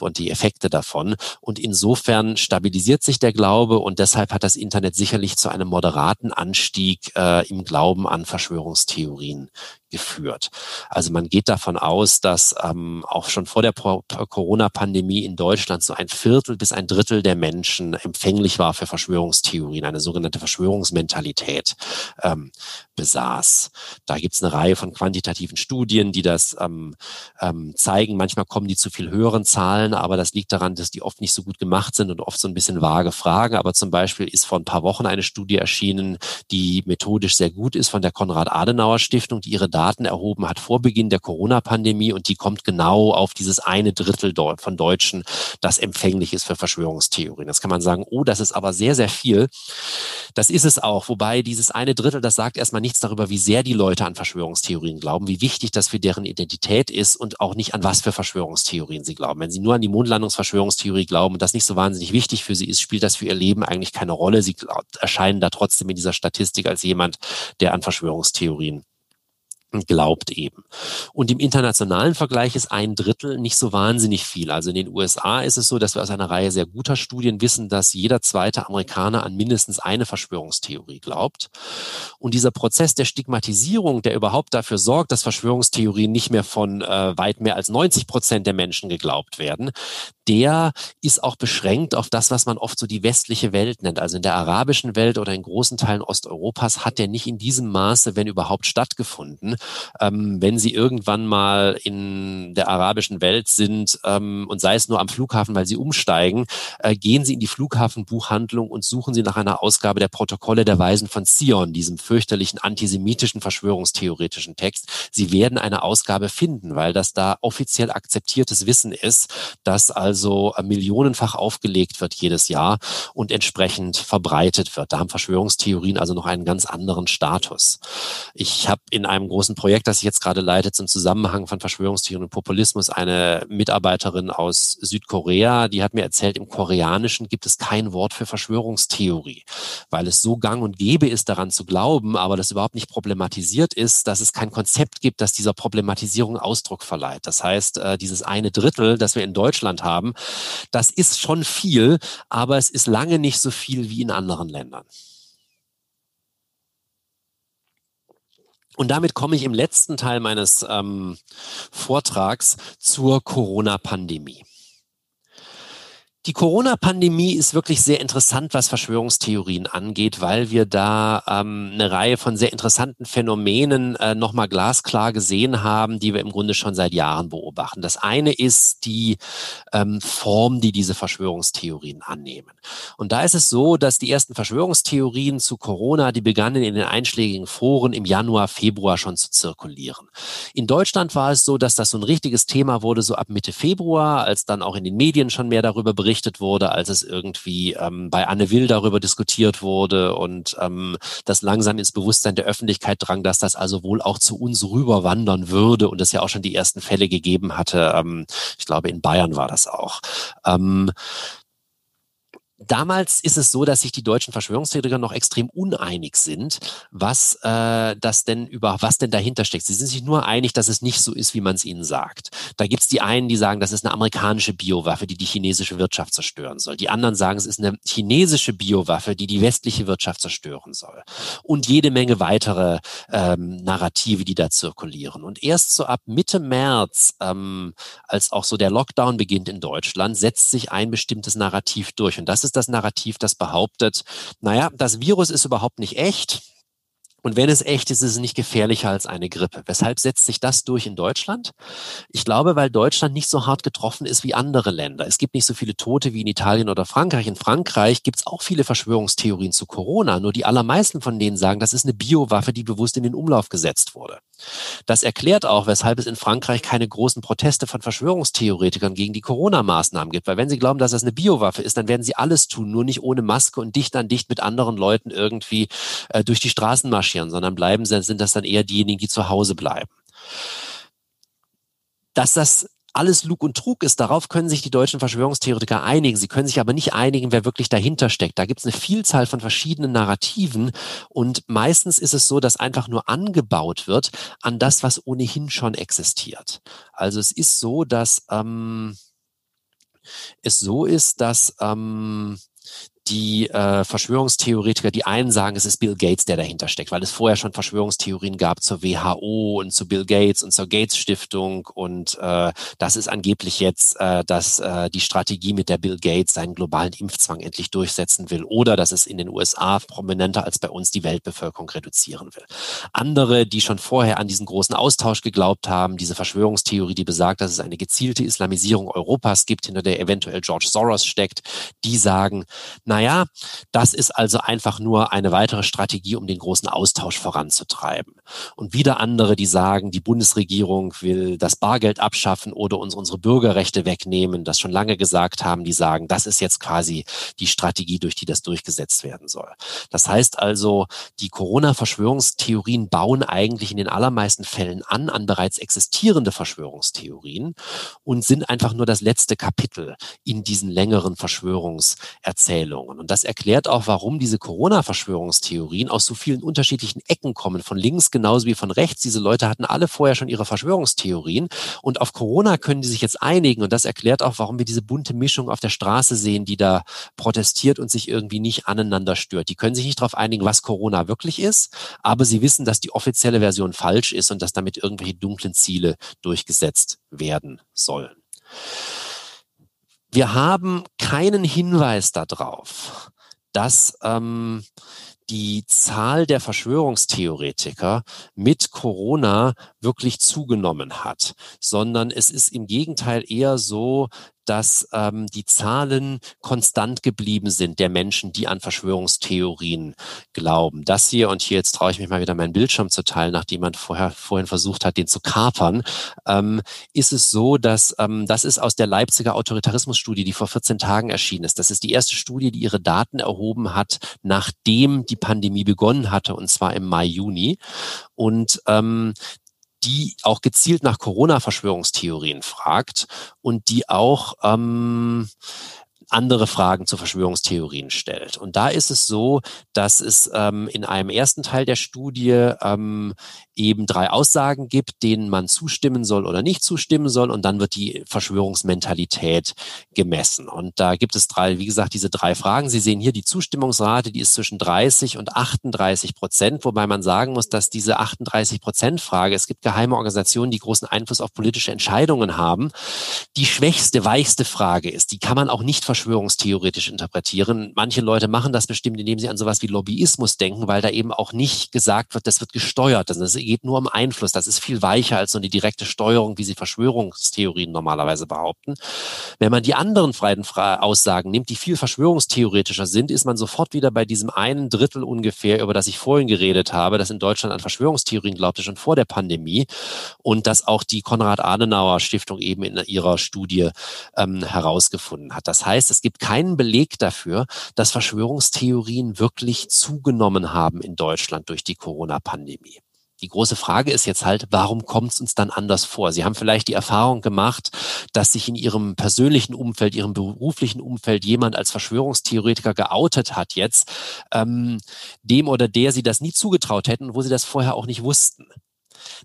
und die Effekte davon. Und insofern stabilisiert sich der Glaube und deshalb hat das Internet sicherlich zu einem moderaten Anstieg äh, im Glauben an Verschwörungstheorien geführt. Also man geht davon aus, dass ähm, auch schon vor der Corona-Pandemie in Deutschland so ein Viertel bis ein Drittel der Menschen empfänglich war für Verschwörungstheorien, eine sogenannte Verschwörungsmentalität ähm, besaß. Da gibt es eine Reihe von quantitativen Studien, die das ähm, ähm, zeigen. Manchmal kommen die zu viel höheren Zahlen, aber das liegt daran, dass die oft nicht so gut gemacht sind und oft so ein bisschen vage Fragen. Aber zum Beispiel ist vor ein paar Wochen eine Studie erschienen, die methodisch sehr gut ist von der Konrad-Adenauer-Stiftung, die ihre Daten Daten erhoben hat vor Beginn der Corona-Pandemie und die kommt genau auf dieses eine Drittel von Deutschen, das empfänglich ist für Verschwörungstheorien. Das kann man sagen, oh, das ist aber sehr, sehr viel. Das ist es auch. Wobei dieses eine Drittel, das sagt erstmal nichts darüber, wie sehr die Leute an Verschwörungstheorien glauben, wie wichtig das für deren Identität ist und auch nicht an was für Verschwörungstheorien sie glauben. Wenn sie nur an die Mondlandungsverschwörungstheorie glauben und das nicht so wahnsinnig wichtig für sie ist, spielt das für ihr Leben eigentlich keine Rolle. Sie erscheinen da trotzdem in dieser Statistik als jemand, der an Verschwörungstheorien glaubt eben. Und im internationalen Vergleich ist ein Drittel nicht so wahnsinnig viel. Also in den USA ist es so, dass wir aus einer Reihe sehr guter Studien wissen, dass jeder zweite Amerikaner an mindestens eine Verschwörungstheorie glaubt. Und dieser Prozess der Stigmatisierung, der überhaupt dafür sorgt, dass Verschwörungstheorien nicht mehr von äh, weit mehr als 90 Prozent der Menschen geglaubt werden, der ist auch beschränkt auf das, was man oft so die westliche Welt nennt. Also in der arabischen Welt oder in großen Teilen Osteuropas hat der nicht in diesem Maße, wenn überhaupt, stattgefunden. Ähm, wenn Sie irgendwann mal in der arabischen Welt sind ähm, und sei es nur am Flughafen, weil Sie umsteigen, äh, gehen Sie in die Flughafenbuchhandlung und suchen Sie nach einer Ausgabe der Protokolle der Weisen von Zion, diesem fürchterlichen antisemitischen verschwörungstheoretischen Text. Sie werden eine Ausgabe finden, weil das da offiziell akzeptiertes Wissen ist, dass also also millionenfach aufgelegt wird jedes Jahr und entsprechend verbreitet wird. Da haben Verschwörungstheorien also noch einen ganz anderen Status. Ich habe in einem großen Projekt, das ich jetzt gerade leite, zum Zusammenhang von Verschwörungstheorien und Populismus eine Mitarbeiterin aus Südkorea, die hat mir erzählt, im Koreanischen gibt es kein Wort für Verschwörungstheorie, weil es so gang und gäbe ist, daran zu glauben, aber das überhaupt nicht problematisiert ist, dass es kein Konzept gibt, das dieser Problematisierung Ausdruck verleiht. Das heißt, äh, dieses eine Drittel, das wir in Deutschland haben. Das ist schon viel, aber es ist lange nicht so viel wie in anderen Ländern. Und damit komme ich im letzten Teil meines ähm, Vortrags zur Corona-Pandemie. Die Corona-Pandemie ist wirklich sehr interessant, was Verschwörungstheorien angeht, weil wir da ähm, eine Reihe von sehr interessanten Phänomenen äh, nochmal glasklar gesehen haben, die wir im Grunde schon seit Jahren beobachten. Das eine ist die ähm, Form, die diese Verschwörungstheorien annehmen. Und da ist es so, dass die ersten Verschwörungstheorien zu Corona, die begannen in den einschlägigen Foren im Januar, Februar schon zu zirkulieren. In Deutschland war es so, dass das so ein richtiges Thema wurde, so ab Mitte Februar, als dann auch in den Medien schon mehr darüber berichtet berichtet wurde, als es irgendwie ähm, bei Anne Will darüber diskutiert wurde und ähm, das langsam ins Bewusstsein der Öffentlichkeit drang, dass das also wohl auch zu uns rüberwandern würde und es ja auch schon die ersten Fälle gegeben hatte. Ähm, ich glaube, in Bayern war das auch. Ähm, Damals ist es so, dass sich die deutschen Verschwörungstheoretiker noch extrem uneinig sind, was äh, das denn über was denn dahinter steckt. Sie sind sich nur einig, dass es nicht so ist, wie man es ihnen sagt. Da gibt's die einen, die sagen, das ist eine amerikanische Biowaffe, die die chinesische Wirtschaft zerstören soll. Die anderen sagen, es ist eine chinesische Biowaffe, die die westliche Wirtschaft zerstören soll. Und jede Menge weitere ähm, Narrative, die da zirkulieren. Und erst so ab Mitte März, ähm, als auch so der Lockdown beginnt in Deutschland, setzt sich ein bestimmtes Narrativ durch. Und das ist das Narrativ, das behauptet, naja, das Virus ist überhaupt nicht echt. Und wenn es echt ist, ist es nicht gefährlicher als eine Grippe. Weshalb setzt sich das durch in Deutschland? Ich glaube, weil Deutschland nicht so hart getroffen ist wie andere Länder. Es gibt nicht so viele Tote wie in Italien oder Frankreich. In Frankreich gibt es auch viele Verschwörungstheorien zu Corona. Nur die allermeisten von denen sagen, das ist eine Biowaffe, die bewusst in den Umlauf gesetzt wurde. Das erklärt auch, weshalb es in Frankreich keine großen Proteste von Verschwörungstheoretikern gegen die Corona-Maßnahmen gibt. Weil wenn sie glauben, dass das eine Biowaffe ist, dann werden sie alles tun, nur nicht ohne Maske und dicht an dicht mit anderen Leuten irgendwie äh, durch die Straßen marschieren marschieren, sondern bleiben, sind das dann eher diejenigen, die zu Hause bleiben. Dass das alles Lug und Trug ist, darauf können sich die deutschen Verschwörungstheoretiker einigen. Sie können sich aber nicht einigen, wer wirklich dahinter steckt. Da gibt es eine Vielzahl von verschiedenen Narrativen und meistens ist es so, dass einfach nur angebaut wird an das, was ohnehin schon existiert. Also es ist so, dass ähm, es so ist, dass ähm, die äh, Verschwörungstheoretiker, die einen sagen, es ist Bill Gates, der dahinter steckt, weil es vorher schon Verschwörungstheorien gab zur WHO und zu Bill Gates und zur Gates Stiftung und äh, das ist angeblich jetzt, äh, dass äh, die Strategie mit der Bill Gates seinen globalen Impfzwang endlich durchsetzen will oder dass es in den USA prominenter als bei uns die Weltbevölkerung reduzieren will. Andere, die schon vorher an diesen großen Austausch geglaubt haben, diese Verschwörungstheorie, die besagt, dass es eine gezielte Islamisierung Europas gibt, hinter der eventuell George Soros steckt, die sagen, naja, das ist also einfach nur eine weitere Strategie, um den großen Austausch voranzutreiben. Und wieder andere, die sagen, die Bundesregierung will das Bargeld abschaffen oder uns unsere Bürgerrechte wegnehmen, das schon lange gesagt haben, die sagen, das ist jetzt quasi die Strategie, durch die das durchgesetzt werden soll. Das heißt also, die Corona-Verschwörungstheorien bauen eigentlich in den allermeisten Fällen an, an bereits existierende Verschwörungstheorien und sind einfach nur das letzte Kapitel in diesen längeren Verschwörungserzählungen. Zuordnungen. Und das erklärt auch, warum diese Corona-Verschwörungstheorien aus so vielen unterschiedlichen Ecken kommen, von links genauso wie von rechts. Diese Leute hatten alle vorher schon ihre Verschwörungstheorien. Und auf Corona können die sich jetzt einigen. Und das erklärt auch, warum wir diese bunte Mischung auf der Straße sehen, die da protestiert und sich irgendwie nicht aneinander stört. Die können sich nicht darauf einigen, was Corona wirklich ist, aber sie wissen, dass die offizielle Version falsch ist und dass damit irgendwelche dunklen Ziele durchgesetzt werden sollen. Wir haben keinen Hinweis darauf, dass ähm, die Zahl der Verschwörungstheoretiker mit Corona wirklich zugenommen hat, sondern es ist im Gegenteil eher so, dass ähm, die Zahlen konstant geblieben sind der Menschen, die an Verschwörungstheorien glauben. Das hier, und hier jetzt traue ich mich mal wieder meinen Bildschirm zu teilen, nachdem man vorher vorhin versucht hat, den zu kapern, ähm, ist es so, dass ähm, das ist aus der Leipziger Autoritarismusstudie, die vor 14 Tagen erschienen ist. Das ist die erste Studie, die ihre Daten erhoben hat, nachdem die Pandemie begonnen hatte, und zwar im Mai, Juni. Und ähm, die auch gezielt nach Corona-Verschwörungstheorien fragt und die auch ähm, andere Fragen zu Verschwörungstheorien stellt. Und da ist es so, dass es ähm, in einem ersten Teil der Studie ähm, eben drei Aussagen gibt, denen man zustimmen soll oder nicht zustimmen soll. Und dann wird die Verschwörungsmentalität gemessen. Und da gibt es drei, wie gesagt, diese drei Fragen. Sie sehen hier die Zustimmungsrate, die ist zwischen 30 und 38 Prozent, wobei man sagen muss, dass diese 38 Prozent Frage, es gibt geheime Organisationen, die großen Einfluss auf politische Entscheidungen haben, die schwächste, weichste Frage ist. Die kann man auch nicht verschwörungstheoretisch interpretieren. Manche Leute machen das bestimmt, indem sie an sowas wie Lobbyismus denken, weil da eben auch nicht gesagt wird, das wird gesteuert. Das geht nur um Einfluss. Das ist viel weicher als so eine direkte Steuerung, wie sie Verschwörungstheorien normalerweise behaupten. Wenn man die anderen freien Aussagen nimmt, die viel verschwörungstheoretischer sind, ist man sofort wieder bei diesem einen Drittel ungefähr, über das ich vorhin geredet habe, das in Deutschland an Verschwörungstheorien glaubte schon vor der Pandemie und das auch die Konrad-Adenauer-Stiftung eben in ihrer Studie ähm, herausgefunden hat. Das heißt, es gibt keinen Beleg dafür, dass Verschwörungstheorien wirklich zugenommen haben in Deutschland durch die Corona-Pandemie. Die große Frage ist jetzt halt, warum kommt es uns dann anders vor? Sie haben vielleicht die Erfahrung gemacht, dass sich in Ihrem persönlichen Umfeld, Ihrem beruflichen Umfeld jemand als Verschwörungstheoretiker geoutet hat jetzt, ähm, dem oder der Sie das nie zugetraut hätten, wo Sie das vorher auch nicht wussten.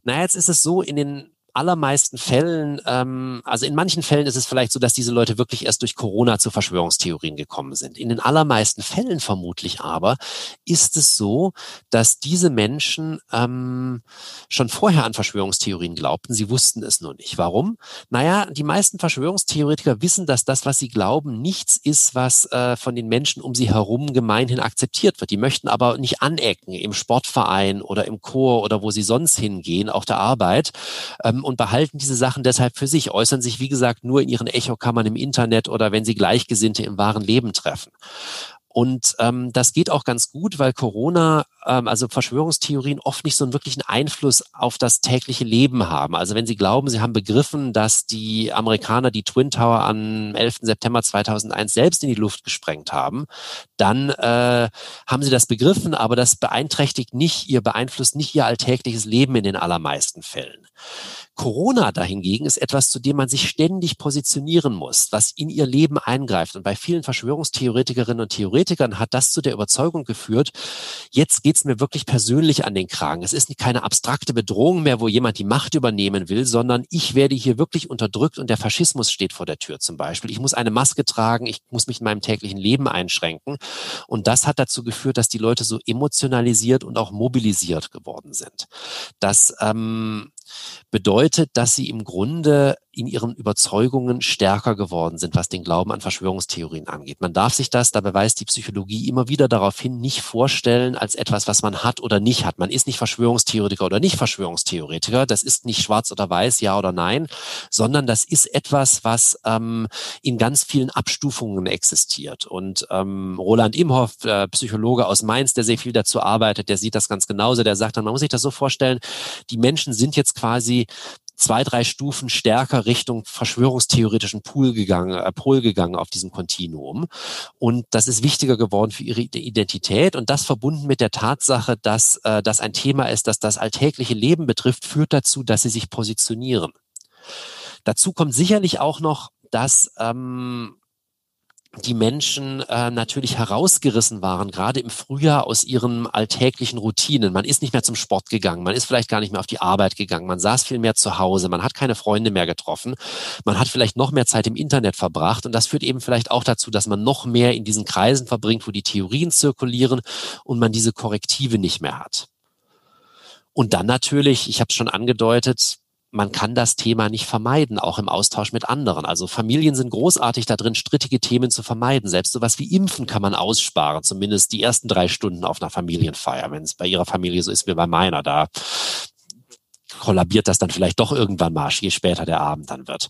Na, jetzt ist es so, in den allermeisten Fällen, ähm, also in manchen Fällen ist es vielleicht so, dass diese Leute wirklich erst durch Corona zu Verschwörungstheorien gekommen sind. In den allermeisten Fällen vermutlich aber ist es so, dass diese Menschen ähm, schon vorher an Verschwörungstheorien glaubten. Sie wussten es nur nicht. Warum? Naja, die meisten Verschwörungstheoretiker wissen, dass das, was sie glauben, nichts ist, was äh, von den Menschen um sie herum gemeinhin akzeptiert wird. Die möchten aber nicht anecken im Sportverein oder im Chor oder wo sie sonst hingehen, auf der Arbeit. Ähm, und behalten diese Sachen deshalb für sich, äußern sich, wie gesagt, nur in ihren Echokammern im Internet oder wenn sie Gleichgesinnte im wahren Leben treffen. Und ähm, das geht auch ganz gut, weil Corona, ähm, also Verschwörungstheorien oft nicht so einen wirklichen Einfluss auf das tägliche Leben haben. Also wenn Sie glauben, Sie haben begriffen, dass die Amerikaner die Twin Tower am 11. September 2001 selbst in die Luft gesprengt haben, dann äh, haben Sie das begriffen, aber das beeinträchtigt nicht, ihr beeinflusst nicht Ihr alltägliches Leben in den allermeisten Fällen. Corona dahingegen ist etwas, zu dem man sich ständig positionieren muss, was in ihr Leben eingreift. Und bei vielen Verschwörungstheoretikerinnen und Theoretikern hat das zu der Überzeugung geführt, jetzt geht's mir wirklich persönlich an den Kragen. Es ist keine abstrakte Bedrohung mehr, wo jemand die Macht übernehmen will, sondern ich werde hier wirklich unterdrückt und der Faschismus steht vor der Tür zum Beispiel. Ich muss eine Maske tragen, ich muss mich in meinem täglichen Leben einschränken. Und das hat dazu geführt, dass die Leute so emotionalisiert und auch mobilisiert geworden sind. Das ähm, bedeutet, dass sie im Grunde in ihren Überzeugungen stärker geworden sind, was den Glauben an Verschwörungstheorien angeht. Man darf sich das, da beweist die Psychologie immer wieder darauf hin, nicht vorstellen als etwas, was man hat oder nicht hat. Man ist nicht Verschwörungstheoretiker oder nicht Verschwörungstheoretiker. Das ist nicht schwarz oder weiß, ja oder nein, sondern das ist etwas, was ähm, in ganz vielen Abstufungen existiert. Und ähm, Roland Imhoff, äh, Psychologe aus Mainz, der sehr viel dazu arbeitet, der sieht das ganz genauso. Der sagt dann, man muss sich das so vorstellen, die Menschen sind jetzt quasi zwei, drei Stufen stärker Richtung verschwörungstheoretischen Pool gegangen, äh, Pol gegangen auf diesem Kontinuum. Und das ist wichtiger geworden für ihre Identität. Und das verbunden mit der Tatsache, dass äh, das ein Thema ist, das das alltägliche Leben betrifft, führt dazu, dass sie sich positionieren. Dazu kommt sicherlich auch noch, dass ähm, die Menschen äh, natürlich herausgerissen waren, gerade im Frühjahr aus ihren alltäglichen Routinen. Man ist nicht mehr zum Sport gegangen, man ist vielleicht gar nicht mehr auf die Arbeit gegangen, man saß viel mehr zu Hause, man hat keine Freunde mehr getroffen, man hat vielleicht noch mehr Zeit im Internet verbracht und das führt eben vielleicht auch dazu, dass man noch mehr in diesen Kreisen verbringt, wo die Theorien zirkulieren und man diese Korrektive nicht mehr hat. Und dann natürlich, ich habe es schon angedeutet, man kann das Thema nicht vermeiden, auch im Austausch mit anderen. Also Familien sind großartig da drin, strittige Themen zu vermeiden. Selbst sowas wie Impfen kann man aussparen, zumindest die ersten drei Stunden auf einer Familienfeier, wenn es bei ihrer Familie so ist wie bei meiner. Da kollabiert das dann vielleicht doch irgendwann mal, je später der Abend dann wird.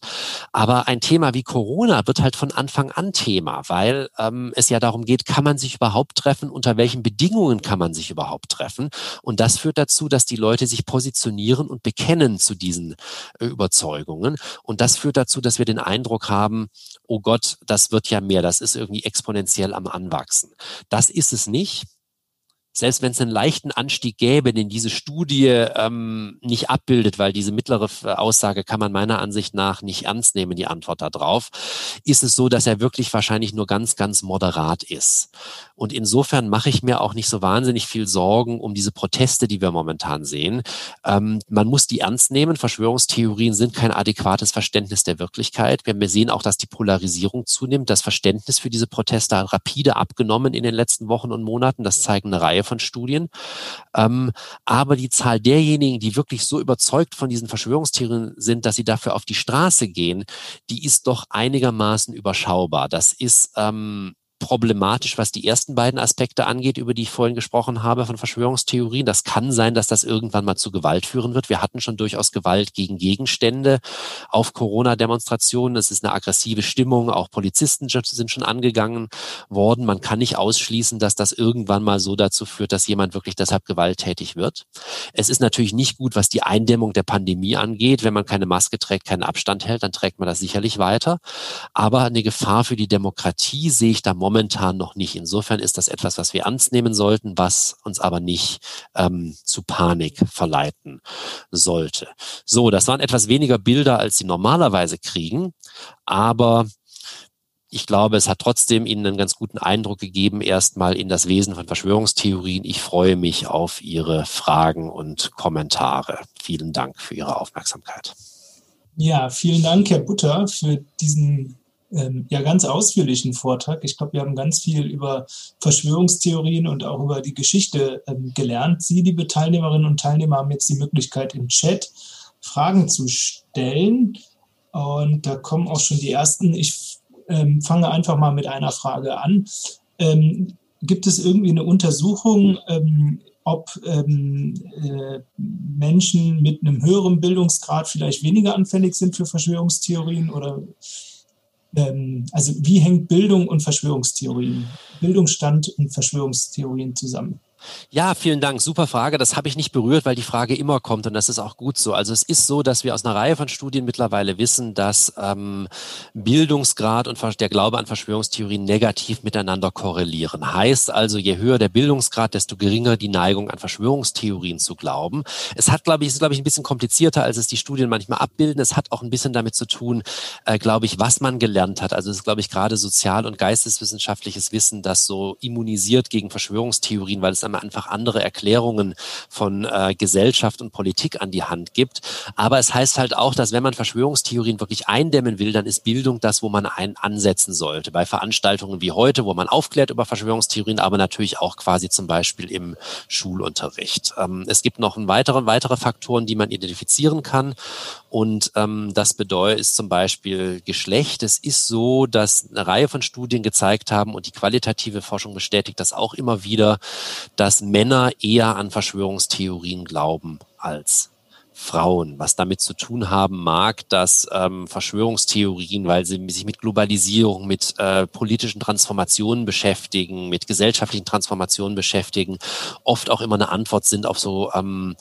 Aber ein Thema wie Corona wird halt von Anfang an Thema, weil ähm, es ja darum geht, kann man sich überhaupt treffen, unter welchen Bedingungen kann man sich überhaupt treffen. Und das führt dazu, dass die Leute sich positionieren und bekennen zu diesen äh, Überzeugungen. Und das führt dazu, dass wir den Eindruck haben, oh Gott, das wird ja mehr, das ist irgendwie exponentiell am Anwachsen. Das ist es nicht selbst wenn es einen leichten Anstieg gäbe, den diese Studie ähm, nicht abbildet, weil diese mittlere Aussage kann man meiner Ansicht nach nicht ernst nehmen, die Antwort darauf, ist es so, dass er wirklich wahrscheinlich nur ganz, ganz moderat ist. Und insofern mache ich mir auch nicht so wahnsinnig viel Sorgen um diese Proteste, die wir momentan sehen. Ähm, man muss die ernst nehmen. Verschwörungstheorien sind kein adäquates Verständnis der Wirklichkeit. Wir sehen auch, dass die Polarisierung zunimmt. Das Verständnis für diese Proteste hat rapide abgenommen in den letzten Wochen und Monaten. Das zeigen eine Reihe von Studien. Ähm, aber die Zahl derjenigen, die wirklich so überzeugt von diesen Verschwörungstheorien sind, dass sie dafür auf die Straße gehen, die ist doch einigermaßen überschaubar. Das ist ähm, problematisch, was die ersten beiden Aspekte angeht, über die ich vorhin gesprochen habe, von Verschwörungstheorien. Das kann sein, dass das irgendwann mal zu Gewalt führen wird. Wir hatten schon durchaus Gewalt gegen Gegenstände auf Corona-Demonstrationen. Es ist eine aggressive Stimmung. Auch Polizisten sind schon angegangen worden. Man kann nicht ausschließen, dass das irgendwann mal so dazu führt, dass jemand wirklich deshalb gewalttätig wird. Es ist natürlich nicht gut, was die Eindämmung der Pandemie angeht. Wenn man keine Maske trägt, keinen Abstand hält, dann trägt man das sicherlich weiter. Aber eine Gefahr für die Demokratie sehe ich da momentan momentan noch nicht. Insofern ist das etwas, was wir ernst nehmen sollten, was uns aber nicht ähm, zu Panik verleiten sollte. So, das waren etwas weniger Bilder, als Sie normalerweise kriegen, aber ich glaube, es hat trotzdem Ihnen einen ganz guten Eindruck gegeben, erstmal in das Wesen von Verschwörungstheorien. Ich freue mich auf Ihre Fragen und Kommentare. Vielen Dank für Ihre Aufmerksamkeit. Ja, vielen Dank, Herr Butter, für diesen ähm, ja ganz ausführlichen Vortrag. Ich glaube, wir haben ganz viel über Verschwörungstheorien und auch über die Geschichte ähm, gelernt. Sie, liebe Teilnehmerinnen und Teilnehmer, haben jetzt die Möglichkeit im Chat Fragen zu stellen. Und da kommen auch schon die ersten. Ich ähm, fange einfach mal mit einer Frage an. Ähm, gibt es irgendwie eine Untersuchung, ähm, ob ähm, äh, Menschen mit einem höheren Bildungsgrad vielleicht weniger anfällig sind für Verschwörungstheorien oder ähm, also wie hängt Bildung und Verschwörungstheorien, Bildungsstand und Verschwörungstheorien zusammen? Ja, vielen Dank. Super Frage. Das habe ich nicht berührt, weil die Frage immer kommt und das ist auch gut so. Also es ist so, dass wir aus einer Reihe von Studien mittlerweile wissen, dass ähm, Bildungsgrad und der Glaube an Verschwörungstheorien negativ miteinander korrelieren. Heißt also, je höher der Bildungsgrad, desto geringer die Neigung an Verschwörungstheorien zu glauben. Es hat, glaube ich, ist glaube ich ein bisschen komplizierter, als es die Studien manchmal abbilden. Es hat auch ein bisschen damit zu tun, äh, glaube ich, was man gelernt hat. Also es ist, glaube ich, gerade sozial- und geisteswissenschaftliches Wissen, das so immunisiert gegen Verschwörungstheorien, weil es einem einfach andere Erklärungen von äh, Gesellschaft und Politik an die Hand gibt. Aber es heißt halt auch, dass wenn man Verschwörungstheorien wirklich eindämmen will, dann ist Bildung das, wo man ein ansetzen sollte. Bei Veranstaltungen wie heute, wo man aufklärt über Verschwörungstheorien, aber natürlich auch quasi zum Beispiel im Schulunterricht. Ähm, es gibt noch weitere, weitere Faktoren, die man identifizieren kann. Und ähm, das bedeutet zum Beispiel Geschlecht. Es ist so, dass eine Reihe von Studien gezeigt haben und die qualitative Forschung bestätigt das auch immer wieder, dass Männer eher an Verschwörungstheorien glauben als Frauen, was damit zu tun haben mag, dass ähm, Verschwörungstheorien, weil sie sich mit Globalisierung, mit äh, politischen Transformationen beschäftigen, mit gesellschaftlichen Transformationen beschäftigen, oft auch immer eine Antwort sind auf so ähm,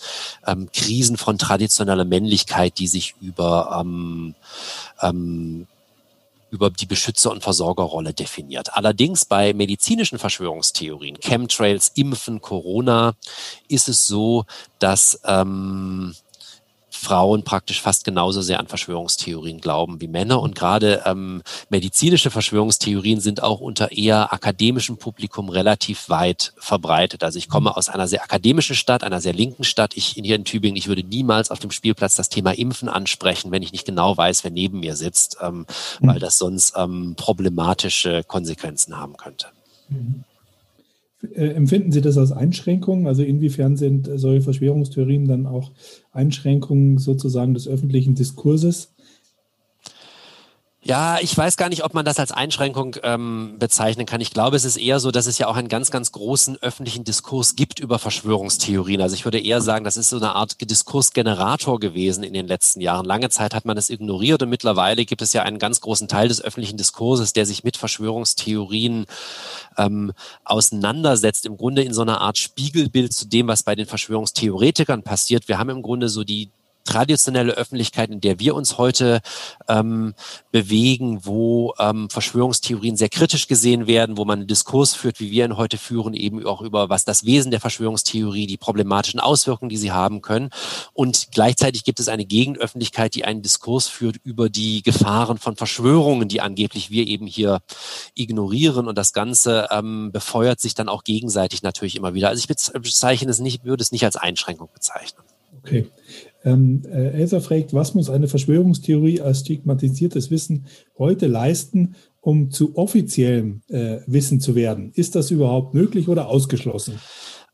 ähm, Krisen von traditioneller Männlichkeit, die sich über ähm, ähm, über die Beschützer- und Versorgerrolle definiert. Allerdings bei medizinischen Verschwörungstheorien, Chemtrails, Impfen, Corona, ist es so, dass ähm, Frauen praktisch fast genauso sehr an Verschwörungstheorien glauben wie Männer. Und gerade ähm, medizinische Verschwörungstheorien sind auch unter eher akademischem Publikum relativ weit verbreitet. Also ich komme aus einer sehr akademischen Stadt, einer sehr linken Stadt. Ich hier in Tübingen, ich würde niemals auf dem Spielplatz das Thema Impfen ansprechen, wenn ich nicht genau weiß, wer neben mir sitzt, ähm, mhm. weil das sonst ähm, problematische Konsequenzen haben könnte. Mhm. Äh, empfinden Sie das als Einschränkung? Also inwiefern sind solche Verschwörungstheorien dann auch Einschränkungen sozusagen des öffentlichen Diskurses? Ja, ich weiß gar nicht, ob man das als Einschränkung ähm, bezeichnen kann. Ich glaube, es ist eher so, dass es ja auch einen ganz, ganz großen öffentlichen Diskurs gibt über Verschwörungstheorien. Also ich würde eher sagen, das ist so eine Art Diskursgenerator gewesen in den letzten Jahren. Lange Zeit hat man es ignoriert und mittlerweile gibt es ja einen ganz großen Teil des öffentlichen Diskurses, der sich mit Verschwörungstheorien ähm, auseinandersetzt. Im Grunde in so einer Art Spiegelbild zu dem, was bei den Verschwörungstheoretikern passiert. Wir haben im Grunde so die traditionelle Öffentlichkeit, in der wir uns heute ähm, bewegen, wo ähm, Verschwörungstheorien sehr kritisch gesehen werden, wo man einen Diskurs führt, wie wir ihn heute führen, eben auch über was das Wesen der Verschwörungstheorie, die problematischen Auswirkungen, die sie haben können. Und gleichzeitig gibt es eine Gegenöffentlichkeit, die einen Diskurs führt über die Gefahren von Verschwörungen, die angeblich wir eben hier ignorieren. Und das Ganze ähm, befeuert sich dann auch gegenseitig natürlich immer wieder. Also ich bezeichne es nicht, würde es nicht als Einschränkung bezeichnen. Okay. Ähm, äh, Elsa fragt, was muss eine Verschwörungstheorie als stigmatisiertes Wissen heute leisten, um zu offiziellem äh, Wissen zu werden? Ist das überhaupt möglich oder ausgeschlossen?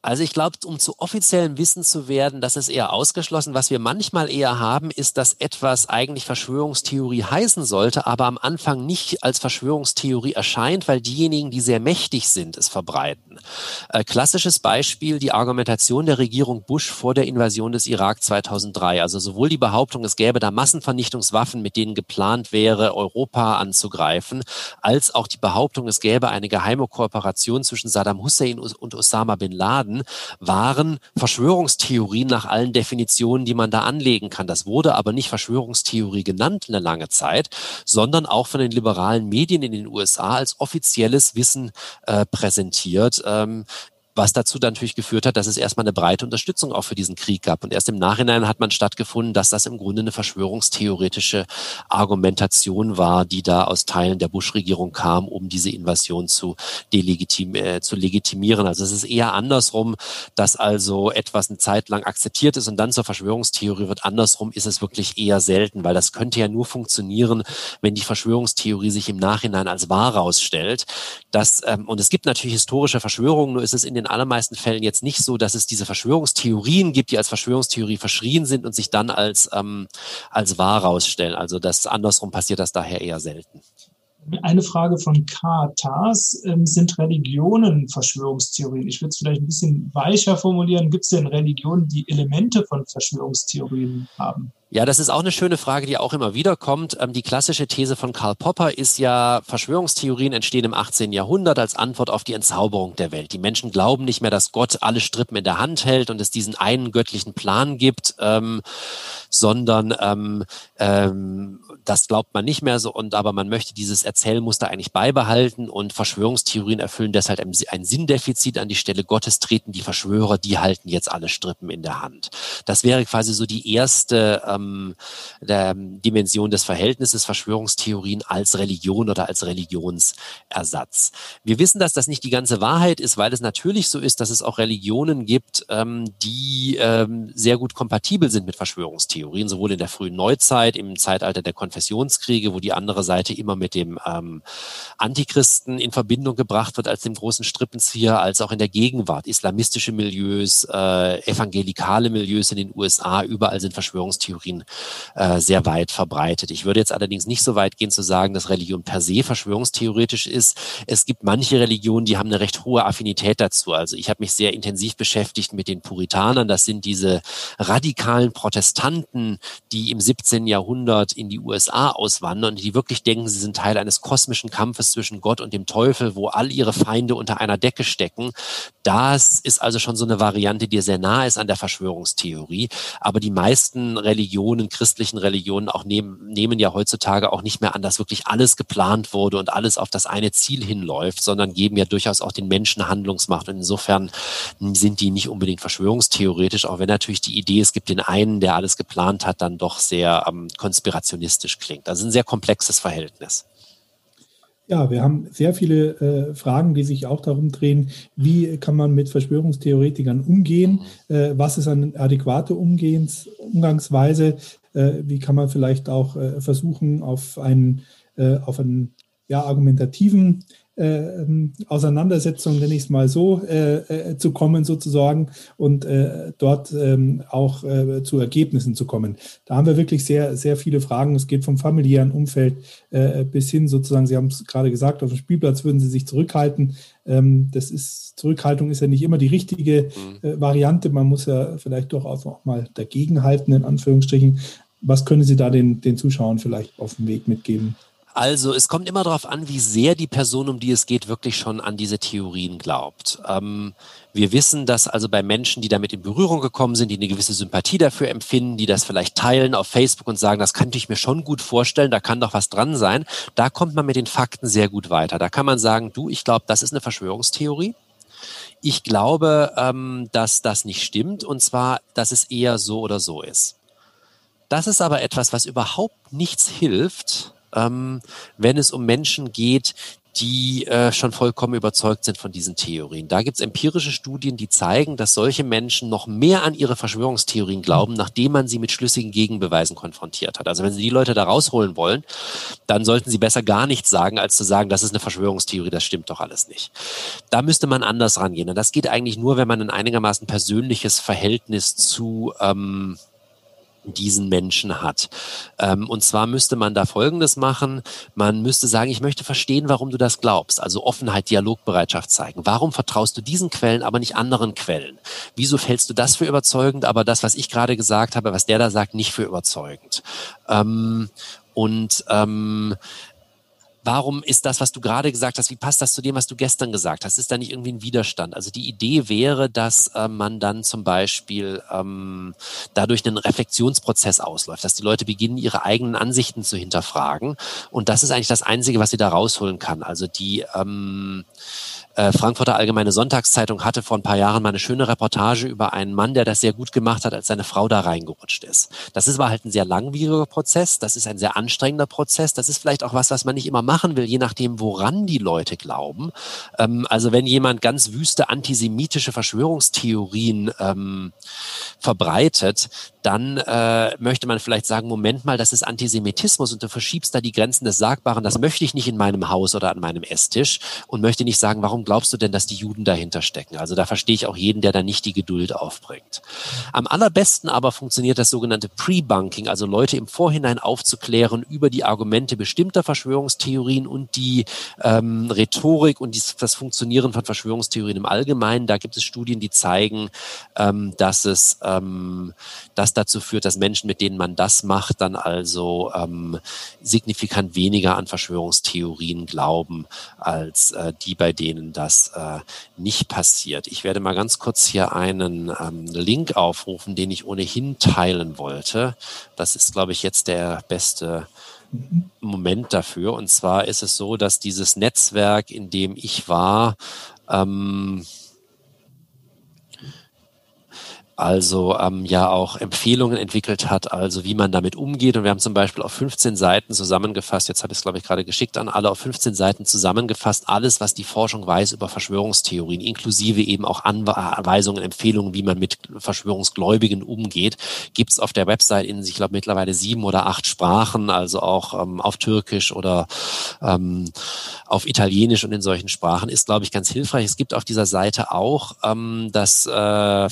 Also ich glaube, um zu offiziellem Wissen zu werden, das ist eher ausgeschlossen. Was wir manchmal eher haben, ist, dass etwas eigentlich Verschwörungstheorie heißen sollte, aber am Anfang nicht als Verschwörungstheorie erscheint, weil diejenigen, die sehr mächtig sind, es verbreiten. Äh, klassisches Beispiel, die Argumentation der Regierung Bush vor der Invasion des Irak 2003. Also sowohl die Behauptung, es gäbe da Massenvernichtungswaffen, mit denen geplant wäre, Europa anzugreifen, als auch die Behauptung, es gäbe eine geheime Kooperation zwischen Saddam Hussein und Osama bin Laden hatten, waren Verschwörungstheorien nach allen Definitionen, die man da anlegen kann. Das wurde aber nicht Verschwörungstheorie genannt eine lange Zeit, sondern auch von den liberalen Medien in den USA als offizielles Wissen äh, präsentiert. Ähm, was dazu dann natürlich geführt hat, dass es erstmal eine breite Unterstützung auch für diesen Krieg gab. Und erst im Nachhinein hat man stattgefunden, dass das im Grunde eine verschwörungstheoretische Argumentation war, die da aus Teilen der Bush-Regierung kam, um diese Invasion zu, delegitim äh, zu legitimieren. Also es ist eher andersrum, dass also etwas eine Zeit lang akzeptiert ist und dann zur Verschwörungstheorie wird. Andersrum ist es wirklich eher selten, weil das könnte ja nur funktionieren, wenn die Verschwörungstheorie sich im Nachhinein als wahr herausstellt. Das, ähm, und es gibt natürlich historische Verschwörungen, nur ist es in den den allermeisten Fällen jetzt nicht so, dass es diese Verschwörungstheorien gibt, die als Verschwörungstheorie verschrien sind und sich dann als, ähm, als wahr rausstellen. Also das andersrum passiert das daher eher selten. Eine Frage von K. Tars. Ähm, sind Religionen Verschwörungstheorien? Ich würde es vielleicht ein bisschen weicher formulieren. Gibt es denn Religionen, die Elemente von Verschwörungstheorien haben? Ja, das ist auch eine schöne Frage, die auch immer wieder kommt. Ähm, die klassische These von Karl Popper ist ja, Verschwörungstheorien entstehen im 18. Jahrhundert als Antwort auf die Entzauberung der Welt. Die Menschen glauben nicht mehr, dass Gott alle Strippen in der Hand hält und es diesen einen göttlichen Plan gibt, ähm, sondern ähm, ähm, das glaubt man nicht mehr so und aber man möchte dieses Erzählmuster eigentlich beibehalten und Verschwörungstheorien erfüllen deshalb ein, Sinndefizit an die Stelle Gottes treten die Verschwörer, die halten jetzt alle Strippen in der Hand. Das wäre quasi so die erste ähm, ähm, der Dimension des Verhältnisses Verschwörungstheorien als Religion oder als Religionsersatz. Wir wissen, dass das nicht die ganze Wahrheit ist, weil es natürlich so ist, dass es auch Religionen gibt, ähm, die ähm, sehr gut kompatibel sind mit Verschwörungstheorien, sowohl in der frühen Neuzeit, im Zeitalter der Konfessionskriege, wo die andere Seite immer mit dem ähm, Antichristen in Verbindung gebracht wird als dem großen Strippenzieher, als auch in der Gegenwart. Islamistische Milieus, äh, evangelikale Milieus in den USA, überall sind Verschwörungstheorien Verschwörungstheorien äh, sehr weit verbreitet. Ich würde jetzt allerdings nicht so weit gehen zu sagen, dass Religion per se verschwörungstheoretisch ist. Es gibt manche Religionen, die haben eine recht hohe Affinität dazu. Also ich habe mich sehr intensiv beschäftigt mit den Puritanern. Das sind diese radikalen Protestanten, die im 17. Jahrhundert in die USA auswandern und die wirklich denken, sie sind Teil eines kosmischen Kampfes zwischen Gott und dem Teufel, wo all ihre Feinde unter einer Decke stecken. Das ist also schon so eine Variante, die sehr nah ist an der Verschwörungstheorie. Aber die meisten Religionen Religionen, christlichen Religionen auch nehmen, nehmen ja heutzutage auch nicht mehr an, dass wirklich alles geplant wurde und alles auf das eine Ziel hinläuft, sondern geben ja durchaus auch den Menschen Handlungsmacht. Und insofern sind die nicht unbedingt verschwörungstheoretisch, auch wenn natürlich die Idee, es gibt den einen, der alles geplant hat, dann doch sehr ähm, konspirationistisch klingt. Ist ein sehr komplexes Verhältnis. Ja, wir haben sehr viele äh, Fragen, die sich auch darum drehen, wie kann man mit Verschwörungstheoretikern umgehen, äh, was ist eine adäquate Umgehens Umgangsweise, äh, wie kann man vielleicht auch äh, versuchen, auf einen, äh, auf einen ja, argumentativen äh, ähm, Auseinandersetzung, nenne ich es mal so, äh, äh, zu kommen sozusagen und äh, dort ähm, auch äh, zu Ergebnissen zu kommen. Da haben wir wirklich sehr, sehr viele Fragen. Es geht vom familiären Umfeld bis hin sozusagen, Sie haben es gerade gesagt, auf dem Spielplatz würden Sie sich zurückhalten. Ähm, das ist, Zurückhaltung ist ja nicht immer die richtige mhm. Variante. Man muss ja vielleicht doch auch mal dagegenhalten, in Anführungsstrichen. Was können Sie da den, den Zuschauern vielleicht auf dem Weg mitgeben? Also es kommt immer darauf an, wie sehr die Person, um die es geht, wirklich schon an diese Theorien glaubt. Ähm, wir wissen, dass also bei Menschen, die damit in Berührung gekommen sind, die eine gewisse Sympathie dafür empfinden, die das vielleicht teilen auf Facebook und sagen, das könnte ich mir schon gut vorstellen, da kann doch was dran sein, da kommt man mit den Fakten sehr gut weiter. Da kann man sagen, du, ich glaube, das ist eine Verschwörungstheorie. Ich glaube, ähm, dass das nicht stimmt und zwar, dass es eher so oder so ist. Das ist aber etwas, was überhaupt nichts hilft, ähm, wenn es um Menschen geht, die äh, schon vollkommen überzeugt sind von diesen Theorien. Da gibt es empirische Studien, die zeigen, dass solche Menschen noch mehr an ihre Verschwörungstheorien glauben, nachdem man sie mit schlüssigen Gegenbeweisen konfrontiert hat. Also wenn Sie die Leute da rausholen wollen, dann sollten Sie besser gar nichts sagen, als zu sagen, das ist eine Verschwörungstheorie, das stimmt doch alles nicht. Da müsste man anders rangehen. Und das geht eigentlich nur, wenn man ein einigermaßen persönliches Verhältnis zu ähm, diesen Menschen hat. Ähm, und zwar müsste man da Folgendes machen. Man müsste sagen, ich möchte verstehen, warum du das glaubst. Also Offenheit, Dialogbereitschaft zeigen. Warum vertraust du diesen Quellen, aber nicht anderen Quellen? Wieso fällst du das für überzeugend, aber das, was ich gerade gesagt habe, was der da sagt, nicht für überzeugend? Ähm, und ähm, warum ist das, was du gerade gesagt hast, wie passt das zu dem, was du gestern gesagt hast? Ist da nicht irgendwie ein Widerstand? Also die Idee wäre, dass äh, man dann zum Beispiel ähm, dadurch einen Reflexionsprozess ausläuft, dass die Leute beginnen, ihre eigenen Ansichten zu hinterfragen. Und das ist eigentlich das Einzige, was sie da rausholen kann. Also die ähm, äh, Frankfurter Allgemeine Sonntagszeitung hatte vor ein paar Jahren mal eine schöne Reportage über einen Mann, der das sehr gut gemacht hat, als seine Frau da reingerutscht ist. Das ist aber halt ein sehr langwieriger Prozess, das ist ein sehr anstrengender Prozess, das ist vielleicht auch was, was man nicht immer machen will, je nachdem, woran die Leute glauben. Ähm, also wenn jemand ganz wüste antisemitische Verschwörungstheorien ähm, verbreitet, dann äh, möchte man vielleicht sagen, Moment mal, das ist Antisemitismus und du verschiebst da die Grenzen des Sagbaren, das möchte ich nicht in meinem Haus oder an meinem Esstisch und möchte nicht sagen, warum glaubst du denn, dass die Juden dahinter stecken? Also da verstehe ich auch jeden, der da nicht die Geduld aufbringt. Am allerbesten aber funktioniert das sogenannte Pre-Bunking, also Leute im Vorhinein aufzuklären über die Argumente bestimmter Verschwörungstheorien und die ähm, Rhetorik und dies, das Funktionieren von Verschwörungstheorien im Allgemeinen. Da gibt es Studien, die zeigen, ähm, dass es ähm, dazu führt, dass Menschen, mit denen man das macht, dann also ähm, signifikant weniger an Verschwörungstheorien glauben als äh, die, bei denen das äh, nicht passiert. Ich werde mal ganz kurz hier einen ähm, Link aufrufen, den ich ohnehin teilen wollte. Das ist, glaube ich, jetzt der beste Moment dafür. Und zwar ist es so, dass dieses Netzwerk, in dem ich war, ähm, also ähm, ja auch Empfehlungen entwickelt hat, also wie man damit umgeht. Und wir haben zum Beispiel auf 15 Seiten zusammengefasst, jetzt habe ich es, glaube ich, gerade geschickt an alle, auf 15 Seiten zusammengefasst, alles, was die Forschung weiß über Verschwörungstheorien, inklusive eben auch Anweisungen, Empfehlungen, wie man mit Verschwörungsgläubigen umgeht, gibt es auf der Website in, ich glaube, mittlerweile sieben oder acht Sprachen, also auch ähm, auf Türkisch oder ähm, auf Italienisch und in solchen Sprachen, ist, glaube ich, ganz hilfreich. Es gibt auf dieser Seite auch ähm, das äh,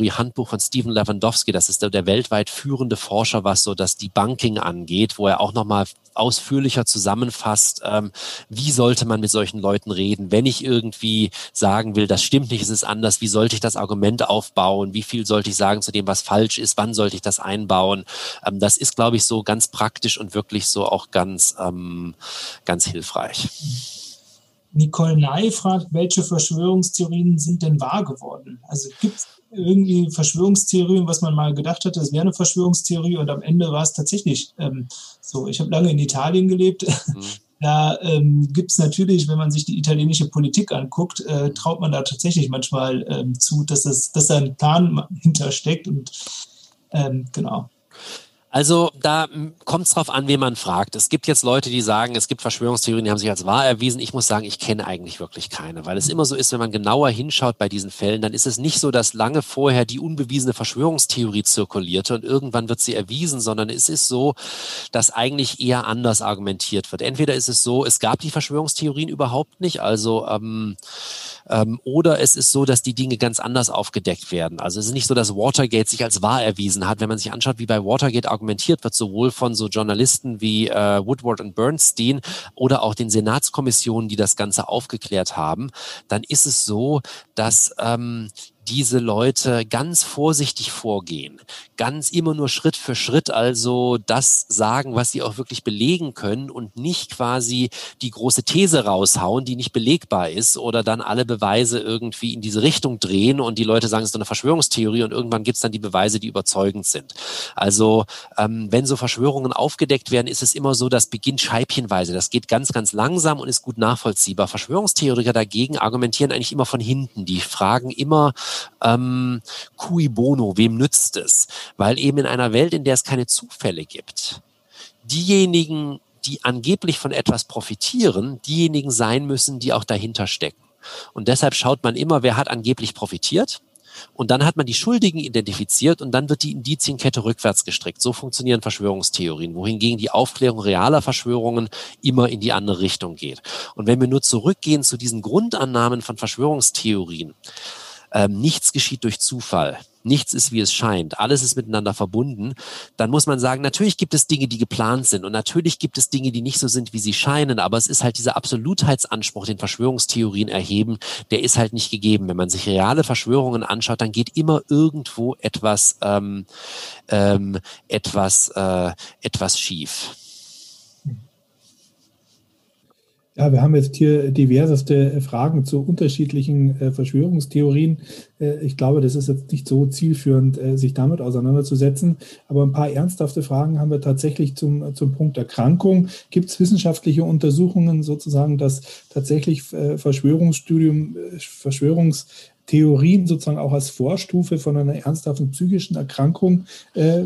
Verschwörungstheorie Theorie-Handbuch von Stephen Lewandowski. Das ist der, der, weltweit führende Forscher, was so das Debunking angeht, wo er auch nochmal ausführlicher zusammenfasst, ähm, wie sollte man mit solchen Leuten reden, wenn ich irgendwie sagen will, das stimmt nicht, es ist anders, wie sollte ich das Argument aufbauen, wie viel sollte ich sagen zu dem, was falsch ist, wann sollte ich das einbauen. Ähm, das ist, glaube ich, so ganz praktisch und wirklich so auch ganz, ähm, ganz hilfreich. Nicole Ney fragt, welche Verschwörungstheorien sind denn wahr geworden? Also gibt es irgendwie Verschwörungstheorien, was man mal gedacht hatte, es wäre eine Verschwörungstheorie und am Ende war es tatsächlich ähm, so. Ich habe lange in Italien gelebt. Mhm. Da ähm, gibt es natürlich, wenn man sich die italienische Politik anguckt, äh, traut man da tatsächlich manchmal ähm, zu, dass, das, dass da ein Plan hintersteckt und ähm, genau. Also da kommt es drauf an, wen man fragt. Es gibt jetzt Leute, die sagen, es gibt Verschwörungstheorien, die haben sich als wahr erwiesen. Ich muss sagen, ich kenne eigentlich wirklich keine, weil es immer so ist, wenn man genauer hinschaut bei diesen Fällen, dann ist es nicht so, dass lange vorher die unbewiesene Verschwörungstheorie zirkulierte und irgendwann wird sie erwiesen, sondern es ist so, dass eigentlich eher anders argumentiert wird. Entweder ist es so, es gab die Verschwörungstheorien überhaupt nicht, also ähm, ähm, oder es ist so, dass die Dinge ganz anders aufgedeckt werden. Also es ist nicht so, dass Watergate sich als wahr erwiesen hat. Wenn man sich anschaut, wie bei Watergate argumentiert wird, sowohl von so Journalisten wie äh, Woodward und Bernstein oder auch den Senatskommissionen, die das Ganze aufgeklärt haben, dann ist es so, dass ähm, diese Leute ganz vorsichtig vorgehen, ganz immer nur Schritt für Schritt also das sagen, was sie auch wirklich belegen können und nicht quasi die große These raushauen, die nicht belegbar ist oder dann alle Beweise irgendwie in diese Richtung drehen und die Leute sagen, es ist eine Verschwörungstheorie und irgendwann gibt es dann die Beweise, die überzeugend sind. Also ähm, wenn so Verschwörungen aufgedeckt werden, ist es immer so, das beginnt scheibchenweise. Das geht ganz, ganz langsam und ist gut nachvollziehbar. Verschwörungstheoretiker dagegen argumentieren eigentlich immer von hinten. Die fragen immer, ähm, cui bono, wem nützt es? Weil eben in einer Welt, in der es keine Zufälle gibt, diejenigen, die angeblich von etwas profitieren, diejenigen sein müssen, die auch dahinter stecken. Und deshalb schaut man immer, wer hat angeblich profitiert. Und dann hat man die Schuldigen identifiziert und dann wird die Indizienkette rückwärts gestrickt. So funktionieren Verschwörungstheorien, wohingegen die Aufklärung realer Verschwörungen immer in die andere Richtung geht. Und wenn wir nur zurückgehen zu diesen Grundannahmen von Verschwörungstheorien, ähm, nichts geschieht durch Zufall, nichts ist, wie es scheint, alles ist miteinander verbunden, dann muss man sagen, natürlich gibt es Dinge, die geplant sind. Und natürlich gibt es Dinge, die nicht so sind, wie sie scheinen, aber es ist halt dieser Absolutheitsanspruch, den Verschwörungstheorien erheben, der ist halt nicht gegeben. Wenn man sich reale Verschwörungen anschaut, dann geht immer irgendwo etwas, ähm, ähm, etwas, äh, etwas schief. Ja, wir haben jetzt hier diverseste Fragen zu unterschiedlichen äh, Verschwörungstheorien. Äh, ich glaube, das ist jetzt nicht so zielführend, äh, sich damit auseinanderzusetzen. Aber ein paar ernsthafte Fragen haben wir tatsächlich zum, zum Punkt Erkrankung. Gibt es wissenschaftliche Untersuchungen sozusagen, dass tatsächlich äh, Verschwörungsstudium, äh, Verschwörungstheorien sozusagen auch als Vorstufe von einer ernsthaften psychischen Erkrankung äh,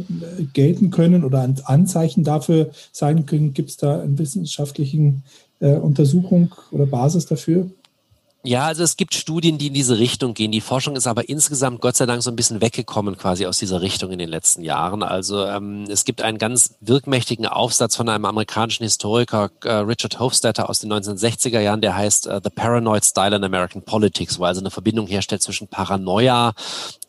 gelten können oder ein Anzeichen dafür sein können? Gibt es da einen wissenschaftlichen äh, Untersuchung oder Basis dafür? Ja, also es gibt Studien, die in diese Richtung gehen. Die Forschung ist aber insgesamt Gott sei Dank so ein bisschen weggekommen quasi aus dieser Richtung in den letzten Jahren. Also ähm, es gibt einen ganz wirkmächtigen Aufsatz von einem amerikanischen Historiker, äh, Richard Hofstadter aus den 1960er Jahren, der heißt uh, The Paranoid Style in American Politics, wo also eine Verbindung herstellt zwischen Paranoia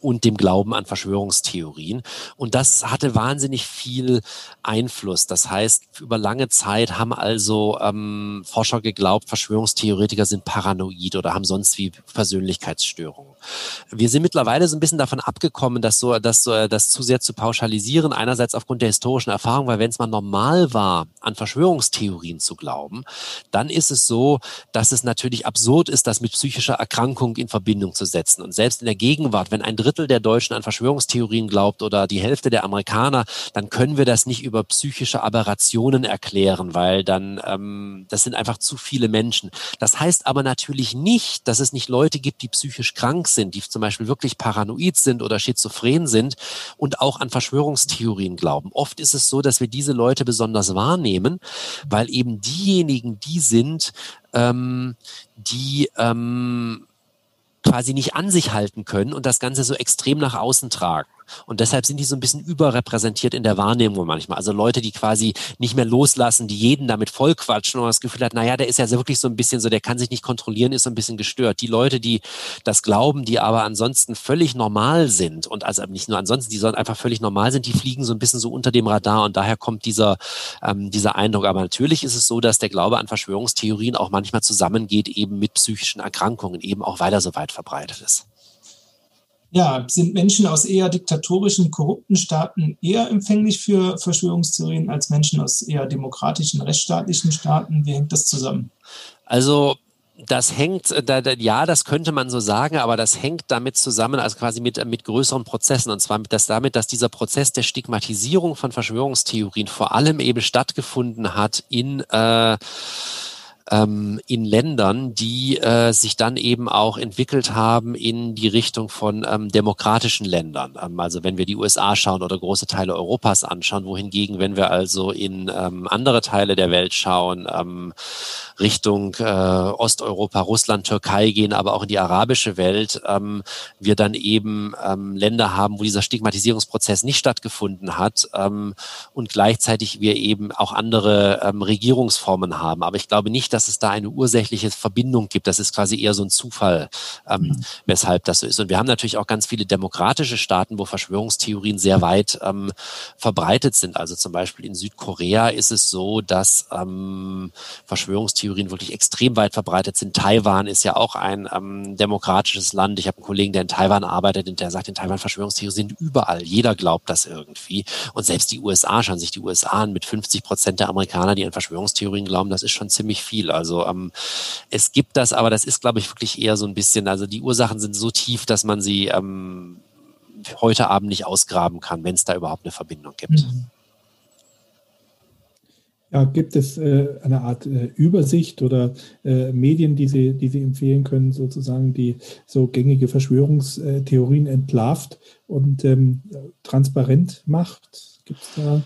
und dem Glauben an Verschwörungstheorien. Und das hatte wahnsinnig viel Einfluss. Das heißt, über lange Zeit haben also ähm, Forscher geglaubt, Verschwörungstheoretiker sind paranoid oder haben sonst wie Persönlichkeitsstörungen. Wir sind mittlerweile so ein bisschen davon abgekommen, das so, das, so, das zu sehr zu pauschalisieren. Einerseits aufgrund der historischen Erfahrung, weil wenn es mal normal war, an Verschwörungstheorien zu glauben, dann ist es so, dass es natürlich absurd ist, das mit psychischer Erkrankung in Verbindung zu setzen. Und selbst in der Gegenwart, wenn ein Drittel Drittel der Deutschen an Verschwörungstheorien glaubt oder die Hälfte der Amerikaner, dann können wir das nicht über psychische Aberrationen erklären, weil dann ähm, das sind einfach zu viele Menschen. Das heißt aber natürlich nicht, dass es nicht Leute gibt, die psychisch krank sind, die zum Beispiel wirklich paranoid sind oder schizophren sind und auch an Verschwörungstheorien glauben. Oft ist es so, dass wir diese Leute besonders wahrnehmen, weil eben diejenigen die sind, ähm, die ähm, quasi nicht an sich halten können und das Ganze so extrem nach außen tragen. Und deshalb sind die so ein bisschen überrepräsentiert in der Wahrnehmung manchmal. Also Leute, die quasi nicht mehr loslassen, die jeden damit vollquatschen und das Gefühl hat, naja, der ist ja wirklich so ein bisschen so, der kann sich nicht kontrollieren, ist so ein bisschen gestört. Die Leute, die das glauben, die aber ansonsten völlig normal sind und also nicht nur ansonsten, die sollen einfach völlig normal sind, die fliegen so ein bisschen so unter dem Radar und daher kommt dieser, ähm, dieser Eindruck. Aber natürlich ist es so, dass der Glaube an Verschwörungstheorien auch manchmal zusammengeht eben mit psychischen Erkrankungen, eben auch weil er so weit verbreitet ist ja, sind Menschen aus eher diktatorischen, korrupten Staaten eher empfänglich für Verschwörungstheorien als Menschen aus eher demokratischen, rechtsstaatlichen Staaten? Wie hängt das zusammen? Also das hängt, äh, da, da, ja, das könnte man so sagen, aber das hängt damit zusammen, also quasi mit, mit größeren Prozessen. Und zwar mit das, damit, dass dieser Prozess der Stigmatisierung von Verschwörungstheorien vor allem eben stattgefunden hat in äh, ähm, in Ländern, die äh, sich dann eben auch entwickelt haben in die Richtung von ähm, demokratischen Ländern. Ähm, also wenn wir die USA schauen oder große Teile Europas anschauen, wohingegen, wenn wir also in ähm, andere Teile der Welt schauen, ähm, Richtung äh, Osteuropa, Russland, Türkei gehen, aber auch in die arabische Welt, ähm, wir dann eben ähm, Länder haben, wo dieser Stigmatisierungsprozess nicht stattgefunden hat ähm, und gleichzeitig wir eben auch andere ähm, Regierungsformen haben. Aber ich glaube nicht, dass es da eine ursächliche Verbindung gibt. Das ist quasi eher so ein Zufall, ähm, mhm. weshalb das so ist. Und wir haben natürlich auch ganz viele demokratische Staaten, wo Verschwörungstheorien sehr weit ähm, verbreitet sind. Also zum Beispiel in Südkorea ist es so, dass ähm, Verschwörungstheorien wirklich extrem weit verbreitet sind. Taiwan ist ja auch ein ähm, demokratisches Land. Ich habe einen Kollegen, der in Taiwan arbeitet und der sagt, in Taiwan Verschwörungstheorien sind überall. Jeder glaubt das irgendwie. Und selbst die USA schauen sich die USA an mit 50 Prozent der Amerikaner, die an Verschwörungstheorien glauben. Das ist schon ziemlich viel. Also ähm, es gibt das, aber das ist, glaube ich, wirklich eher so ein bisschen, also die Ursachen sind so tief, dass man sie ähm, heute Abend nicht ausgraben kann, wenn es da überhaupt eine Verbindung gibt. Mhm. Ja, gibt es äh, eine Art äh, Übersicht oder äh, Medien, die Sie, die Sie empfehlen können, sozusagen, die so gängige Verschwörungstheorien entlarvt und ähm, transparent macht? Gibt es da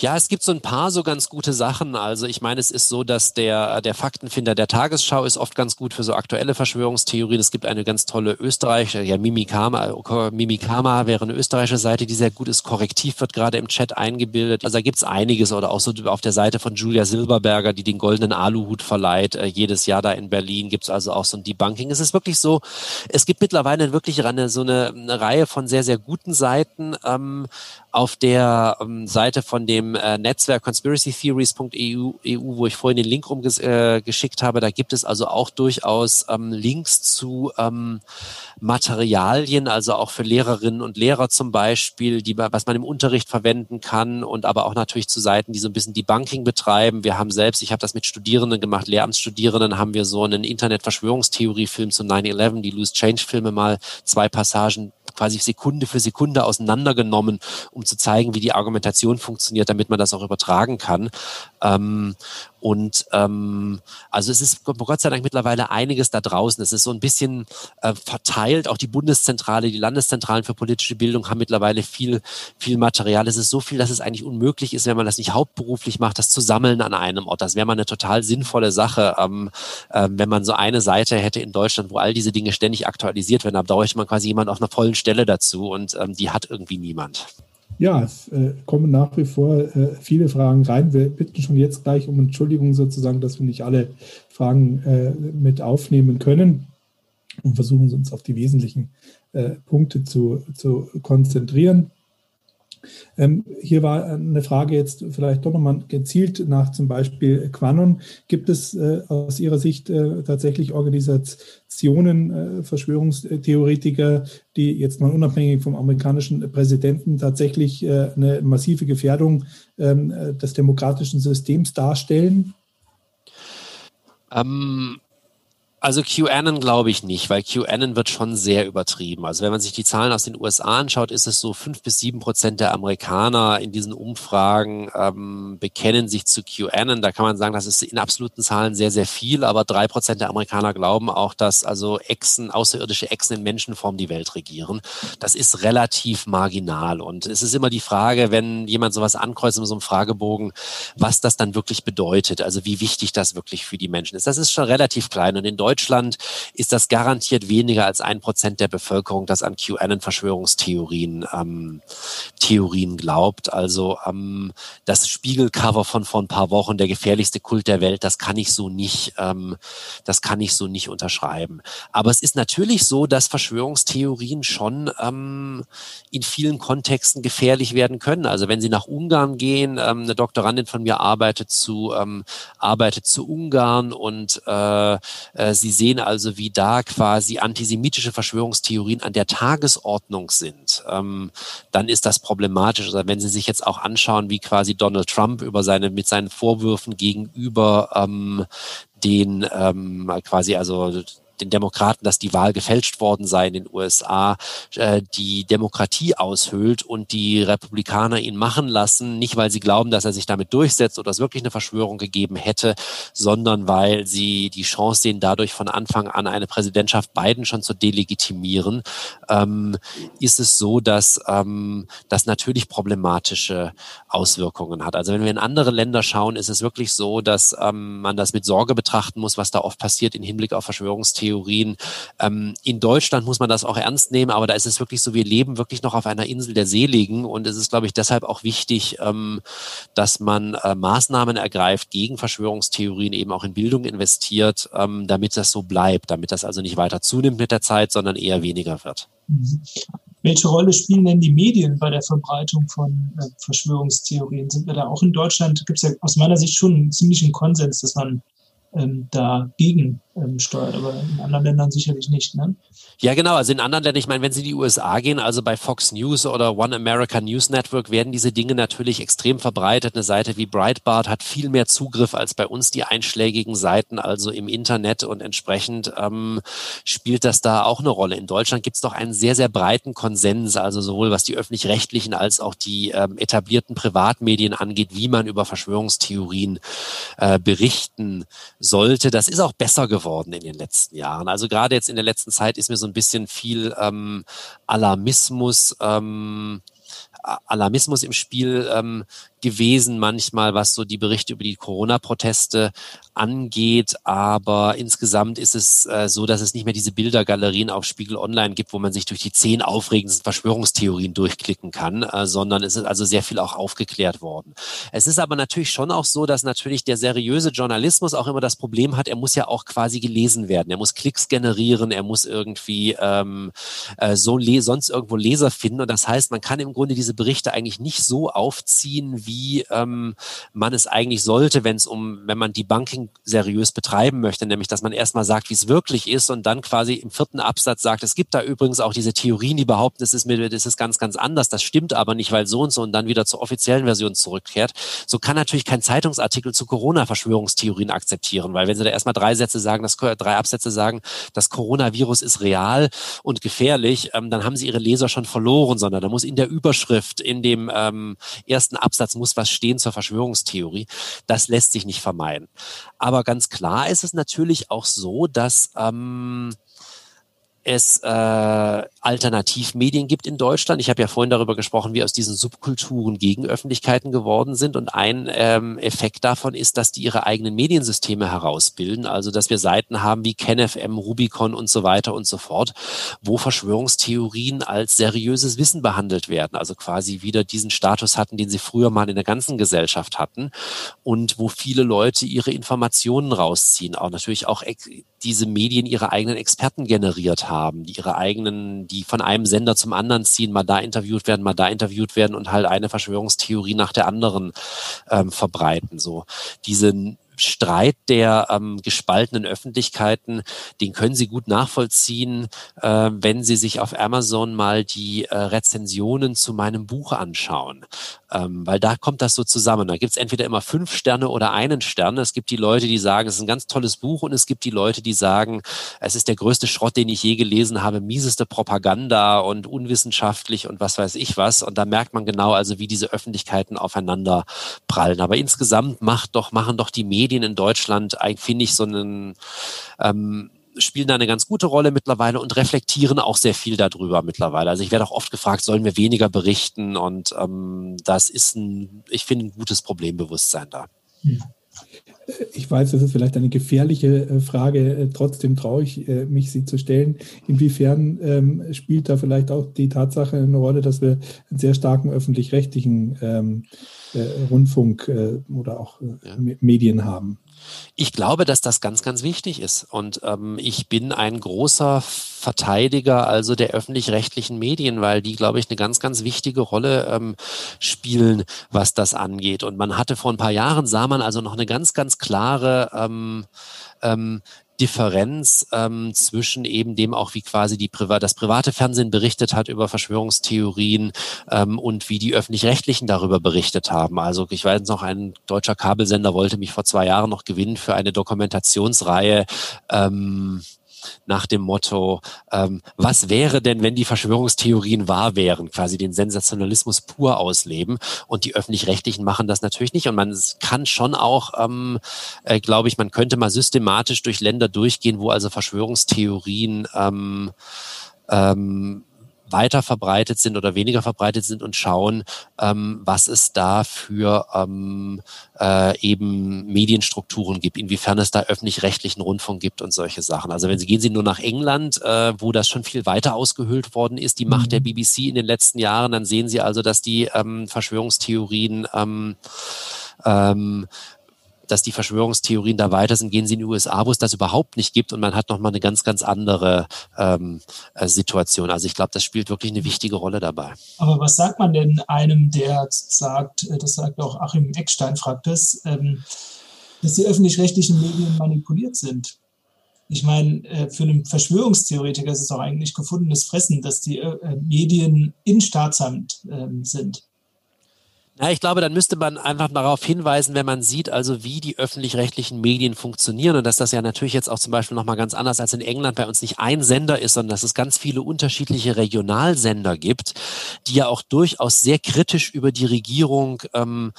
ja, es gibt so ein paar so ganz gute Sachen. Also ich meine, es ist so, dass der, der Faktenfinder der Tagesschau ist oft ganz gut für so aktuelle Verschwörungstheorien. Es gibt eine ganz tolle österreichische, ja, Mimikama, Mimikama wäre eine österreichische Seite, die sehr gut ist. Korrektiv wird gerade im Chat eingebildet. Also da gibt's einiges oder auch so auf der Seite von Julia Silberberger, die den goldenen Aluhut verleiht. Äh, jedes Jahr da in Berlin gibt's also auch so ein Debunking. Es ist wirklich so, es gibt mittlerweile wirklich eine, so eine, eine Reihe von sehr, sehr guten Seiten. Ähm, auf der ähm, Seite von dem äh, Netzwerk conspiracytheories.eu, EU, wo ich vorhin den Link rumgeschickt äh, habe, da gibt es also auch durchaus ähm, Links zu ähm, Materialien, also auch für Lehrerinnen und Lehrer zum Beispiel, die, was man im Unterricht verwenden kann und aber auch natürlich zu Seiten, die so ein bisschen Debunking betreiben. Wir haben selbst, ich habe das mit Studierenden gemacht, Lehramtsstudierenden haben wir so einen Internet-Verschwörungstheorie-Film zu 9-11, die Loose Change-Filme mal zwei Passagen quasi Sekunde für Sekunde auseinandergenommen, um zu zeigen, wie die Argumentation funktioniert, damit man das auch übertragen kann. Ähm, und ähm, also es ist Gott sei Dank mittlerweile einiges da draußen. Es ist so ein bisschen äh, verteilt. Auch die Bundeszentrale, die Landeszentralen für politische Bildung haben mittlerweile viel, viel Material. Es ist so viel, dass es eigentlich unmöglich ist, wenn man das nicht hauptberuflich macht, das zu sammeln an einem Ort. Das wäre mal eine total sinnvolle Sache, ähm, äh, wenn man so eine Seite hätte in Deutschland, wo all diese Dinge ständig aktualisiert werden. Da bräuchte man quasi jemand auf einer vollen Stelle dazu und ähm, die hat irgendwie niemand. Ja, es äh, kommen nach wie vor äh, viele Fragen rein. Wir bitten schon jetzt gleich um Entschuldigung sozusagen, dass wir nicht alle Fragen äh, mit aufnehmen können und versuchen uns auf die wesentlichen äh, Punkte zu, zu konzentrieren. Ähm, hier war eine Frage jetzt vielleicht doch nochmal gezielt nach zum Beispiel Quanon. Gibt es äh, aus Ihrer Sicht äh, tatsächlich Organisationen, äh, Verschwörungstheoretiker, die jetzt mal unabhängig vom amerikanischen Präsidenten tatsächlich äh, eine massive Gefährdung ähm, des demokratischen Systems darstellen? Ähm, also QAnon glaube ich nicht, weil QAnon wird schon sehr übertrieben. Also wenn man sich die Zahlen aus den USA anschaut, ist es so, fünf bis sieben Prozent der Amerikaner in diesen Umfragen ähm, bekennen sich zu QAnon. Da kann man sagen, das ist in absoluten Zahlen sehr, sehr viel, aber drei Prozent der Amerikaner glauben auch, dass also Echsen, außerirdische Echsen in Menschenform die Welt regieren. Das ist relativ marginal. Und es ist immer die Frage, wenn jemand sowas ankreuzt in so einem Fragebogen, was das dann wirklich bedeutet. Also wie wichtig das wirklich für die Menschen ist. Das ist schon relativ klein. Und in Deutschland Deutschland ist das garantiert weniger als ein Prozent der Bevölkerung, das an QAnon-Verschwörungstheorien ähm, Theorien glaubt. Also ähm, das Spiegelcover von vor ein paar Wochen, der gefährlichste Kult der Welt, das kann ich so nicht, ähm, das kann ich so nicht unterschreiben. Aber es ist natürlich so, dass Verschwörungstheorien schon ähm, in vielen Kontexten gefährlich werden können. Also wenn Sie nach Ungarn gehen, ähm, eine Doktorandin von mir arbeitet zu ähm, arbeitet zu Ungarn und äh, äh, Sie sehen also, wie da quasi antisemitische Verschwörungstheorien an der Tagesordnung sind. Ähm, dann ist das problematisch. Also wenn Sie sich jetzt auch anschauen, wie quasi Donald Trump über seine, mit seinen Vorwürfen gegenüber ähm, den ähm, quasi also den Demokraten, dass die Wahl gefälscht worden sei in den USA, äh, die Demokratie aushöhlt und die Republikaner ihn machen lassen, nicht weil sie glauben, dass er sich damit durchsetzt oder es wirklich eine Verschwörung gegeben hätte, sondern weil sie die Chance sehen, dadurch von Anfang an eine Präsidentschaft Biden schon zu delegitimieren, ähm, ist es so, dass ähm, das natürlich problematische Auswirkungen hat. Also wenn wir in andere Länder schauen, ist es wirklich so, dass ähm, man das mit Sorge betrachten muss, was da oft passiert im Hinblick auf Verschwörungstheorien Theorien. Ähm, in Deutschland muss man das auch ernst nehmen, aber da ist es wirklich so, wir leben wirklich noch auf einer Insel der Seligen und es ist, glaube ich, deshalb auch wichtig, ähm, dass man äh, Maßnahmen ergreift gegen Verschwörungstheorien, eben auch in Bildung investiert, ähm, damit das so bleibt, damit das also nicht weiter zunimmt mit der Zeit, sondern eher weniger wird. Mhm. Welche Rolle spielen denn die Medien bei der Verbreitung von äh, Verschwörungstheorien? Sind wir da auch in Deutschland, gibt es ja aus meiner Sicht schon einen ziemlichen Konsens, dass man ähm, dagegen ähm, steuert, aber in anderen Ländern sicherlich nicht. Ne? Ja, genau. Also in anderen Ländern, ich meine, wenn Sie in die USA gehen, also bei Fox News oder One American News Network, werden diese Dinge natürlich extrem verbreitet. Eine Seite wie Breitbart hat viel mehr Zugriff als bei uns die einschlägigen Seiten, also im Internet und entsprechend ähm, spielt das da auch eine Rolle. In Deutschland gibt es doch einen sehr, sehr breiten Konsens, also sowohl was die öffentlich-rechtlichen als auch die ähm, etablierten Privatmedien angeht, wie man über Verschwörungstheorien äh, berichten sollte. Das ist auch besser geworden in den letzten Jahren. Also gerade jetzt in der letzten Zeit ist mir so ein bisschen viel ähm, Alarmismus ähm, Alarmismus im Spiel ähm, gewesen manchmal, was so die Berichte über die Corona-Proteste angeht. Aber insgesamt ist es äh, so, dass es nicht mehr diese Bildergalerien auf Spiegel Online gibt, wo man sich durch die zehn aufregendsten Verschwörungstheorien durchklicken kann, äh, sondern es ist also sehr viel auch aufgeklärt worden. Es ist aber natürlich schon auch so, dass natürlich der seriöse Journalismus auch immer das Problem hat, er muss ja auch quasi gelesen werden. Er muss Klicks generieren, er muss irgendwie ähm, äh, so sonst irgendwo Leser finden. Und das heißt, man kann im Grunde diese Berichte eigentlich nicht so aufziehen, wie ähm, man es eigentlich sollte, wenn es um, wenn man Debunking seriös betreiben möchte, nämlich dass man erstmal sagt, wie es wirklich ist und dann quasi im vierten Absatz sagt, es gibt da übrigens auch diese Theorien, die behaupten, es ist mir, das ist ganz, ganz anders, das stimmt aber nicht, weil so und so und dann wieder zur offiziellen Version zurückkehrt. So kann natürlich kein Zeitungsartikel zu Corona-Verschwörungstheorien akzeptieren, weil wenn sie da erstmal drei Sätze sagen, das, drei Absätze sagen, das Coronavirus ist real und gefährlich, ähm, dann haben sie ihre Leser schon verloren, sondern da muss in der Überschrift, in dem ähm, ersten Absatz muss was stehen zur Verschwörungstheorie. Das lässt sich nicht vermeiden. Aber ganz klar ist es natürlich auch so, dass ähm, es äh, Alternativmedien gibt in Deutschland. Ich habe ja vorhin darüber gesprochen, wie aus diesen Subkulturen Gegenöffentlichkeiten geworden sind. Und ein ähm, Effekt davon ist, dass die ihre eigenen Mediensysteme herausbilden. Also dass wir Seiten haben wie KenFM, Rubicon und so weiter und so fort, wo Verschwörungstheorien als seriöses Wissen behandelt werden. Also quasi wieder diesen Status hatten, den sie früher mal in der ganzen Gesellschaft hatten. Und wo viele Leute ihre Informationen rausziehen. Auch natürlich auch diese Medien ihre eigenen Experten generiert haben, die ihre eigenen, die von einem Sender zum anderen ziehen, mal da interviewt werden, mal da interviewt werden und halt eine Verschwörungstheorie nach der anderen ähm, verbreiten. So diese Streit der ähm, gespaltenen Öffentlichkeiten, den können Sie gut nachvollziehen, äh, wenn Sie sich auf Amazon mal die äh, Rezensionen zu meinem Buch anschauen. Ähm, weil da kommt das so zusammen. Da gibt es entweder immer fünf Sterne oder einen Stern. Es gibt die Leute, die sagen, es ist ein ganz tolles Buch und es gibt die Leute, die sagen, es ist der größte Schrott, den ich je gelesen habe, mieseste Propaganda und unwissenschaftlich und was weiß ich was. Und da merkt man genau, also wie diese Öffentlichkeiten aufeinander prallen. Aber insgesamt macht doch, machen doch die Medien Medien in Deutschland, finde ich, so einen ähm, spielen da eine ganz gute Rolle mittlerweile und reflektieren auch sehr viel darüber mittlerweile. Also ich werde auch oft gefragt, sollen wir weniger berichten? Und ähm, das ist ein, ich finde, ein gutes Problembewusstsein da. Ich weiß, das ist vielleicht eine gefährliche äh, Frage, äh, trotzdem traue ich äh, mich, sie zu stellen. Inwiefern ähm, spielt da vielleicht auch die Tatsache eine Rolle, dass wir einen sehr starken öffentlich-rechtlichen ähm, äh, Rundfunk äh, oder auch äh. Medien haben. Ich glaube, dass das ganz, ganz wichtig ist. Und ähm, ich bin ein großer Verteidiger also der öffentlich-rechtlichen Medien, weil die, glaube ich, eine ganz, ganz wichtige Rolle ähm, spielen, was das angeht. Und man hatte vor ein paar Jahren, sah man also noch eine ganz, ganz klare ähm, ähm, Differenz ähm, zwischen eben dem auch, wie quasi die Priva das private Fernsehen berichtet hat über Verschwörungstheorien ähm, und wie die öffentlich-rechtlichen darüber berichtet haben. Also ich weiß noch, ein deutscher Kabelsender wollte mich vor zwei Jahren noch gewinnen für eine Dokumentationsreihe. Ähm, nach dem Motto, ähm, was wäre denn, wenn die Verschwörungstheorien wahr wären, quasi den Sensationalismus pur ausleben. Und die öffentlich-rechtlichen machen das natürlich nicht. Und man kann schon auch, ähm, äh, glaube ich, man könnte mal systematisch durch Länder durchgehen, wo also Verschwörungstheorien ähm, ähm, weiter verbreitet sind oder weniger verbreitet sind und schauen, ähm, was es da für ähm, äh, eben Medienstrukturen gibt, inwiefern es da öffentlich-rechtlichen Rundfunk gibt und solche Sachen. Also wenn Sie gehen Sie nur nach England, äh, wo das schon viel weiter ausgehöhlt worden ist, die Macht der mhm. BBC in den letzten Jahren, dann sehen Sie also, dass die ähm, Verschwörungstheorien ähm, ähm, dass die Verschwörungstheorien da weiter sind, gehen sie in die USA, wo es das überhaupt nicht gibt und man hat nochmal eine ganz, ganz andere ähm, äh, Situation. Also ich glaube, das spielt wirklich eine wichtige Rolle dabei. Aber was sagt man denn einem, der sagt, äh, das sagt auch Achim Eckstein, fragt es, ähm, dass die öffentlich-rechtlichen Medien manipuliert sind? Ich meine, äh, für einen Verschwörungstheoretiker ist es auch eigentlich gefundenes Fressen, dass die Medien in Staatsamt ähm, sind. Ja, ich glaube, dann müsste man einfach darauf hinweisen, wenn man sieht, also wie die öffentlich-rechtlichen Medien funktionieren und dass das ja natürlich jetzt auch zum Beispiel nochmal ganz anders als in England bei uns nicht ein Sender ist, sondern dass es ganz viele unterschiedliche Regionalsender gibt, die ja auch durchaus sehr kritisch über die Regierung ähm,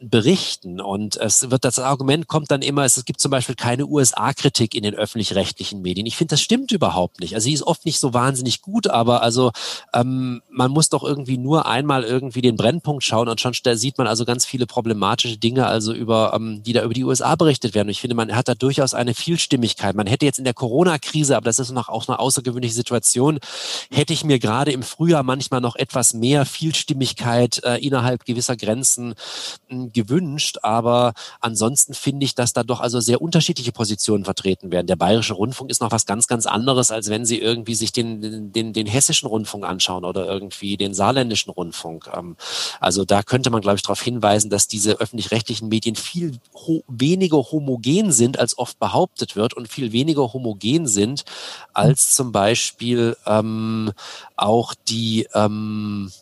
berichten. Und es wird das Argument kommt dann immer, es gibt zum Beispiel keine USA-Kritik in den öffentlich-rechtlichen Medien. Ich finde, das stimmt überhaupt nicht. Also sie ist oft nicht so wahnsinnig gut, aber also ähm, man muss doch irgendwie nur einmal irgendwie den Brennpunkt schauen und schon da sieht man also ganz viele problematische Dinge, also über, ähm, die da über die USA berichtet werden. Ich finde, man hat da durchaus eine Vielstimmigkeit. Man hätte jetzt in der Corona-Krise, aber das ist noch auch eine außergewöhnliche Situation, hätte ich mir gerade im Frühjahr manchmal noch etwas mehr Vielstimmigkeit äh, innerhalb gewisser Grenzen äh, gewünscht. Aber ansonsten finde ich, dass da doch also sehr unterschiedliche Positionen vertreten werden. Der Bayerische Rundfunk ist noch was ganz, ganz anderes, als wenn Sie irgendwie sich den, den, den hessischen Rundfunk anschauen oder irgendwie den saarländischen Rundfunk. Ähm, also da könnte man man, glaube ich, darauf hinweisen, dass diese öffentlich-rechtlichen Medien viel ho weniger homogen sind, als oft behauptet wird und viel weniger homogen sind, als zum Beispiel ähm, auch die ähm,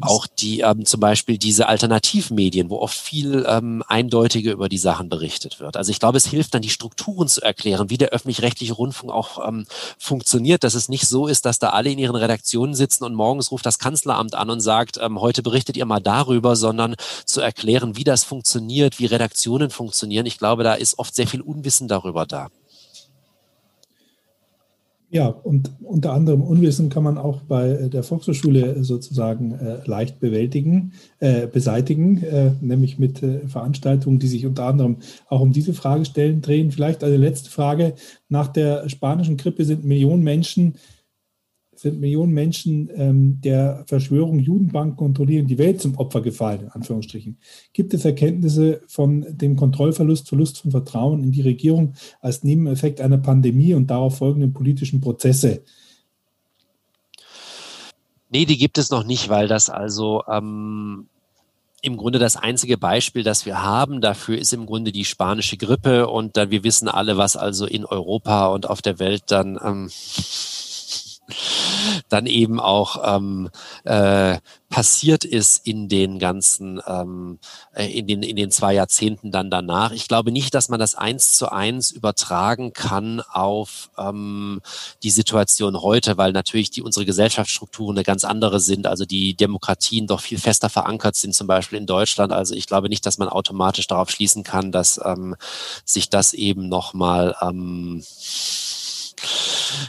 auch die ähm, zum Beispiel diese Alternativmedien, wo oft viel ähm, eindeutiger über die Sachen berichtet wird. Also ich glaube, es hilft dann, die Strukturen zu erklären, wie der öffentlich-rechtliche Rundfunk auch ähm, funktioniert, dass es nicht so ist, dass da alle in ihren Redaktionen sitzen und morgens ruft das Kanzleramt an und sagt, ähm, heute berichtet ihr mal darüber, sondern zu erklären, wie das funktioniert, wie Redaktionen funktionieren. Ich glaube, da ist oft sehr viel Unwissen darüber da. Ja, und unter anderem Unwissen kann man auch bei der Volkshochschule sozusagen äh, leicht bewältigen, äh, beseitigen, äh, nämlich mit äh, Veranstaltungen, die sich unter anderem auch um diese Fragestellen drehen. Vielleicht eine letzte Frage. Nach der spanischen Grippe sind Millionen Menschen sind Millionen Menschen ähm, der Verschwörung Judenbank kontrollieren die Welt zum Opfer gefallen, in Anführungsstrichen. Gibt es Erkenntnisse von dem Kontrollverlust, Verlust von Vertrauen in die Regierung als Nebeneffekt einer Pandemie und darauf folgenden politischen Prozesse? Nee, die gibt es noch nicht, weil das also ähm, im Grunde das einzige Beispiel, das wir haben dafür, ist im Grunde die spanische Grippe und dann wir wissen alle, was also in Europa und auf der Welt dann ähm, dann eben auch ähm, äh, passiert ist in den ganzen, ähm, äh, in, den, in den zwei Jahrzehnten dann danach. Ich glaube nicht, dass man das eins zu eins übertragen kann auf ähm, die Situation heute, weil natürlich die unsere Gesellschaftsstrukturen eine ganz andere sind, also die Demokratien doch viel fester verankert sind, zum Beispiel in Deutschland. Also ich glaube nicht, dass man automatisch darauf schließen kann, dass ähm, sich das eben nochmal ähm,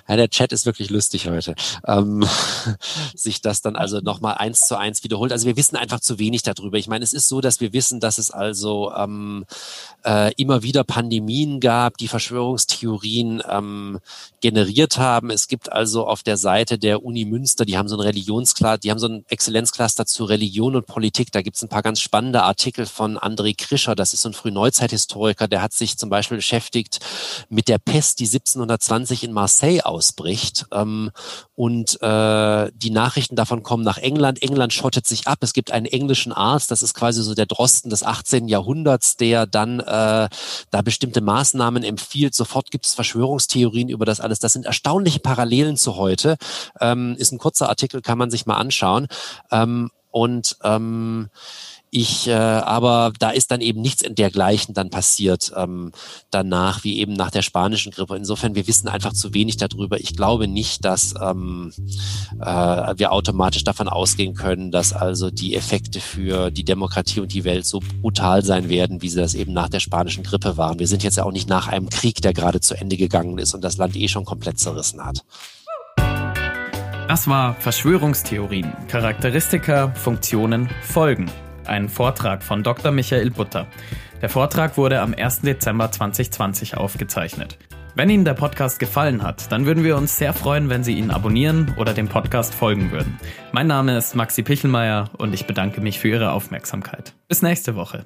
ja, der Chat ist wirklich lustig heute. Ähm, sich das dann also nochmal eins zu eins wiederholt. Also wir wissen einfach zu wenig darüber. Ich meine, es ist so, dass wir wissen, dass es also ähm, äh, immer wieder Pandemien gab, die Verschwörungstheorien ähm, generiert haben. Es gibt also auf der Seite der Uni Münster, die haben so ein Religionscluster, die haben so ein Exzellenzcluster zu Religion und Politik. Da gibt es ein paar ganz spannende Artikel von André Krischer, das ist so ein Frühneuzeithistoriker, der hat sich zum Beispiel beschäftigt mit der Pest, die 1720 in Marseille ausbricht. Ähm, und äh, die Nachrichten davon kommen nach England. England schottet sich ab. Es gibt einen englischen Arzt, das ist quasi so der Drosten des 18. Jahrhunderts, der dann äh, da bestimmte Maßnahmen empfiehlt. Sofort gibt es Verschwörungstheorien über das alles. Das sind erstaunliche Parallelen zu heute. Ähm, ist ein kurzer Artikel, kann man sich mal anschauen. Ähm, und ähm, ich, äh, aber da ist dann eben nichts in dergleichen dann passiert ähm, danach, wie eben nach der spanischen Grippe. Insofern, wir wissen einfach zu wenig darüber. Ich glaube nicht, dass ähm, äh, wir automatisch davon ausgehen können, dass also die Effekte für die Demokratie und die Welt so brutal sein werden, wie sie das eben nach der spanischen Grippe waren. Wir sind jetzt ja auch nicht nach einem Krieg, der gerade zu Ende gegangen ist und das Land eh schon komplett zerrissen hat. Das war Verschwörungstheorien, Charakteristika, Funktionen, Folgen ein Vortrag von Dr. Michael Butter. Der Vortrag wurde am 1. Dezember 2020 aufgezeichnet. Wenn Ihnen der Podcast gefallen hat, dann würden wir uns sehr freuen, wenn Sie ihn abonnieren oder dem Podcast folgen würden. Mein Name ist Maxi Pichelmeier und ich bedanke mich für Ihre Aufmerksamkeit. Bis nächste Woche.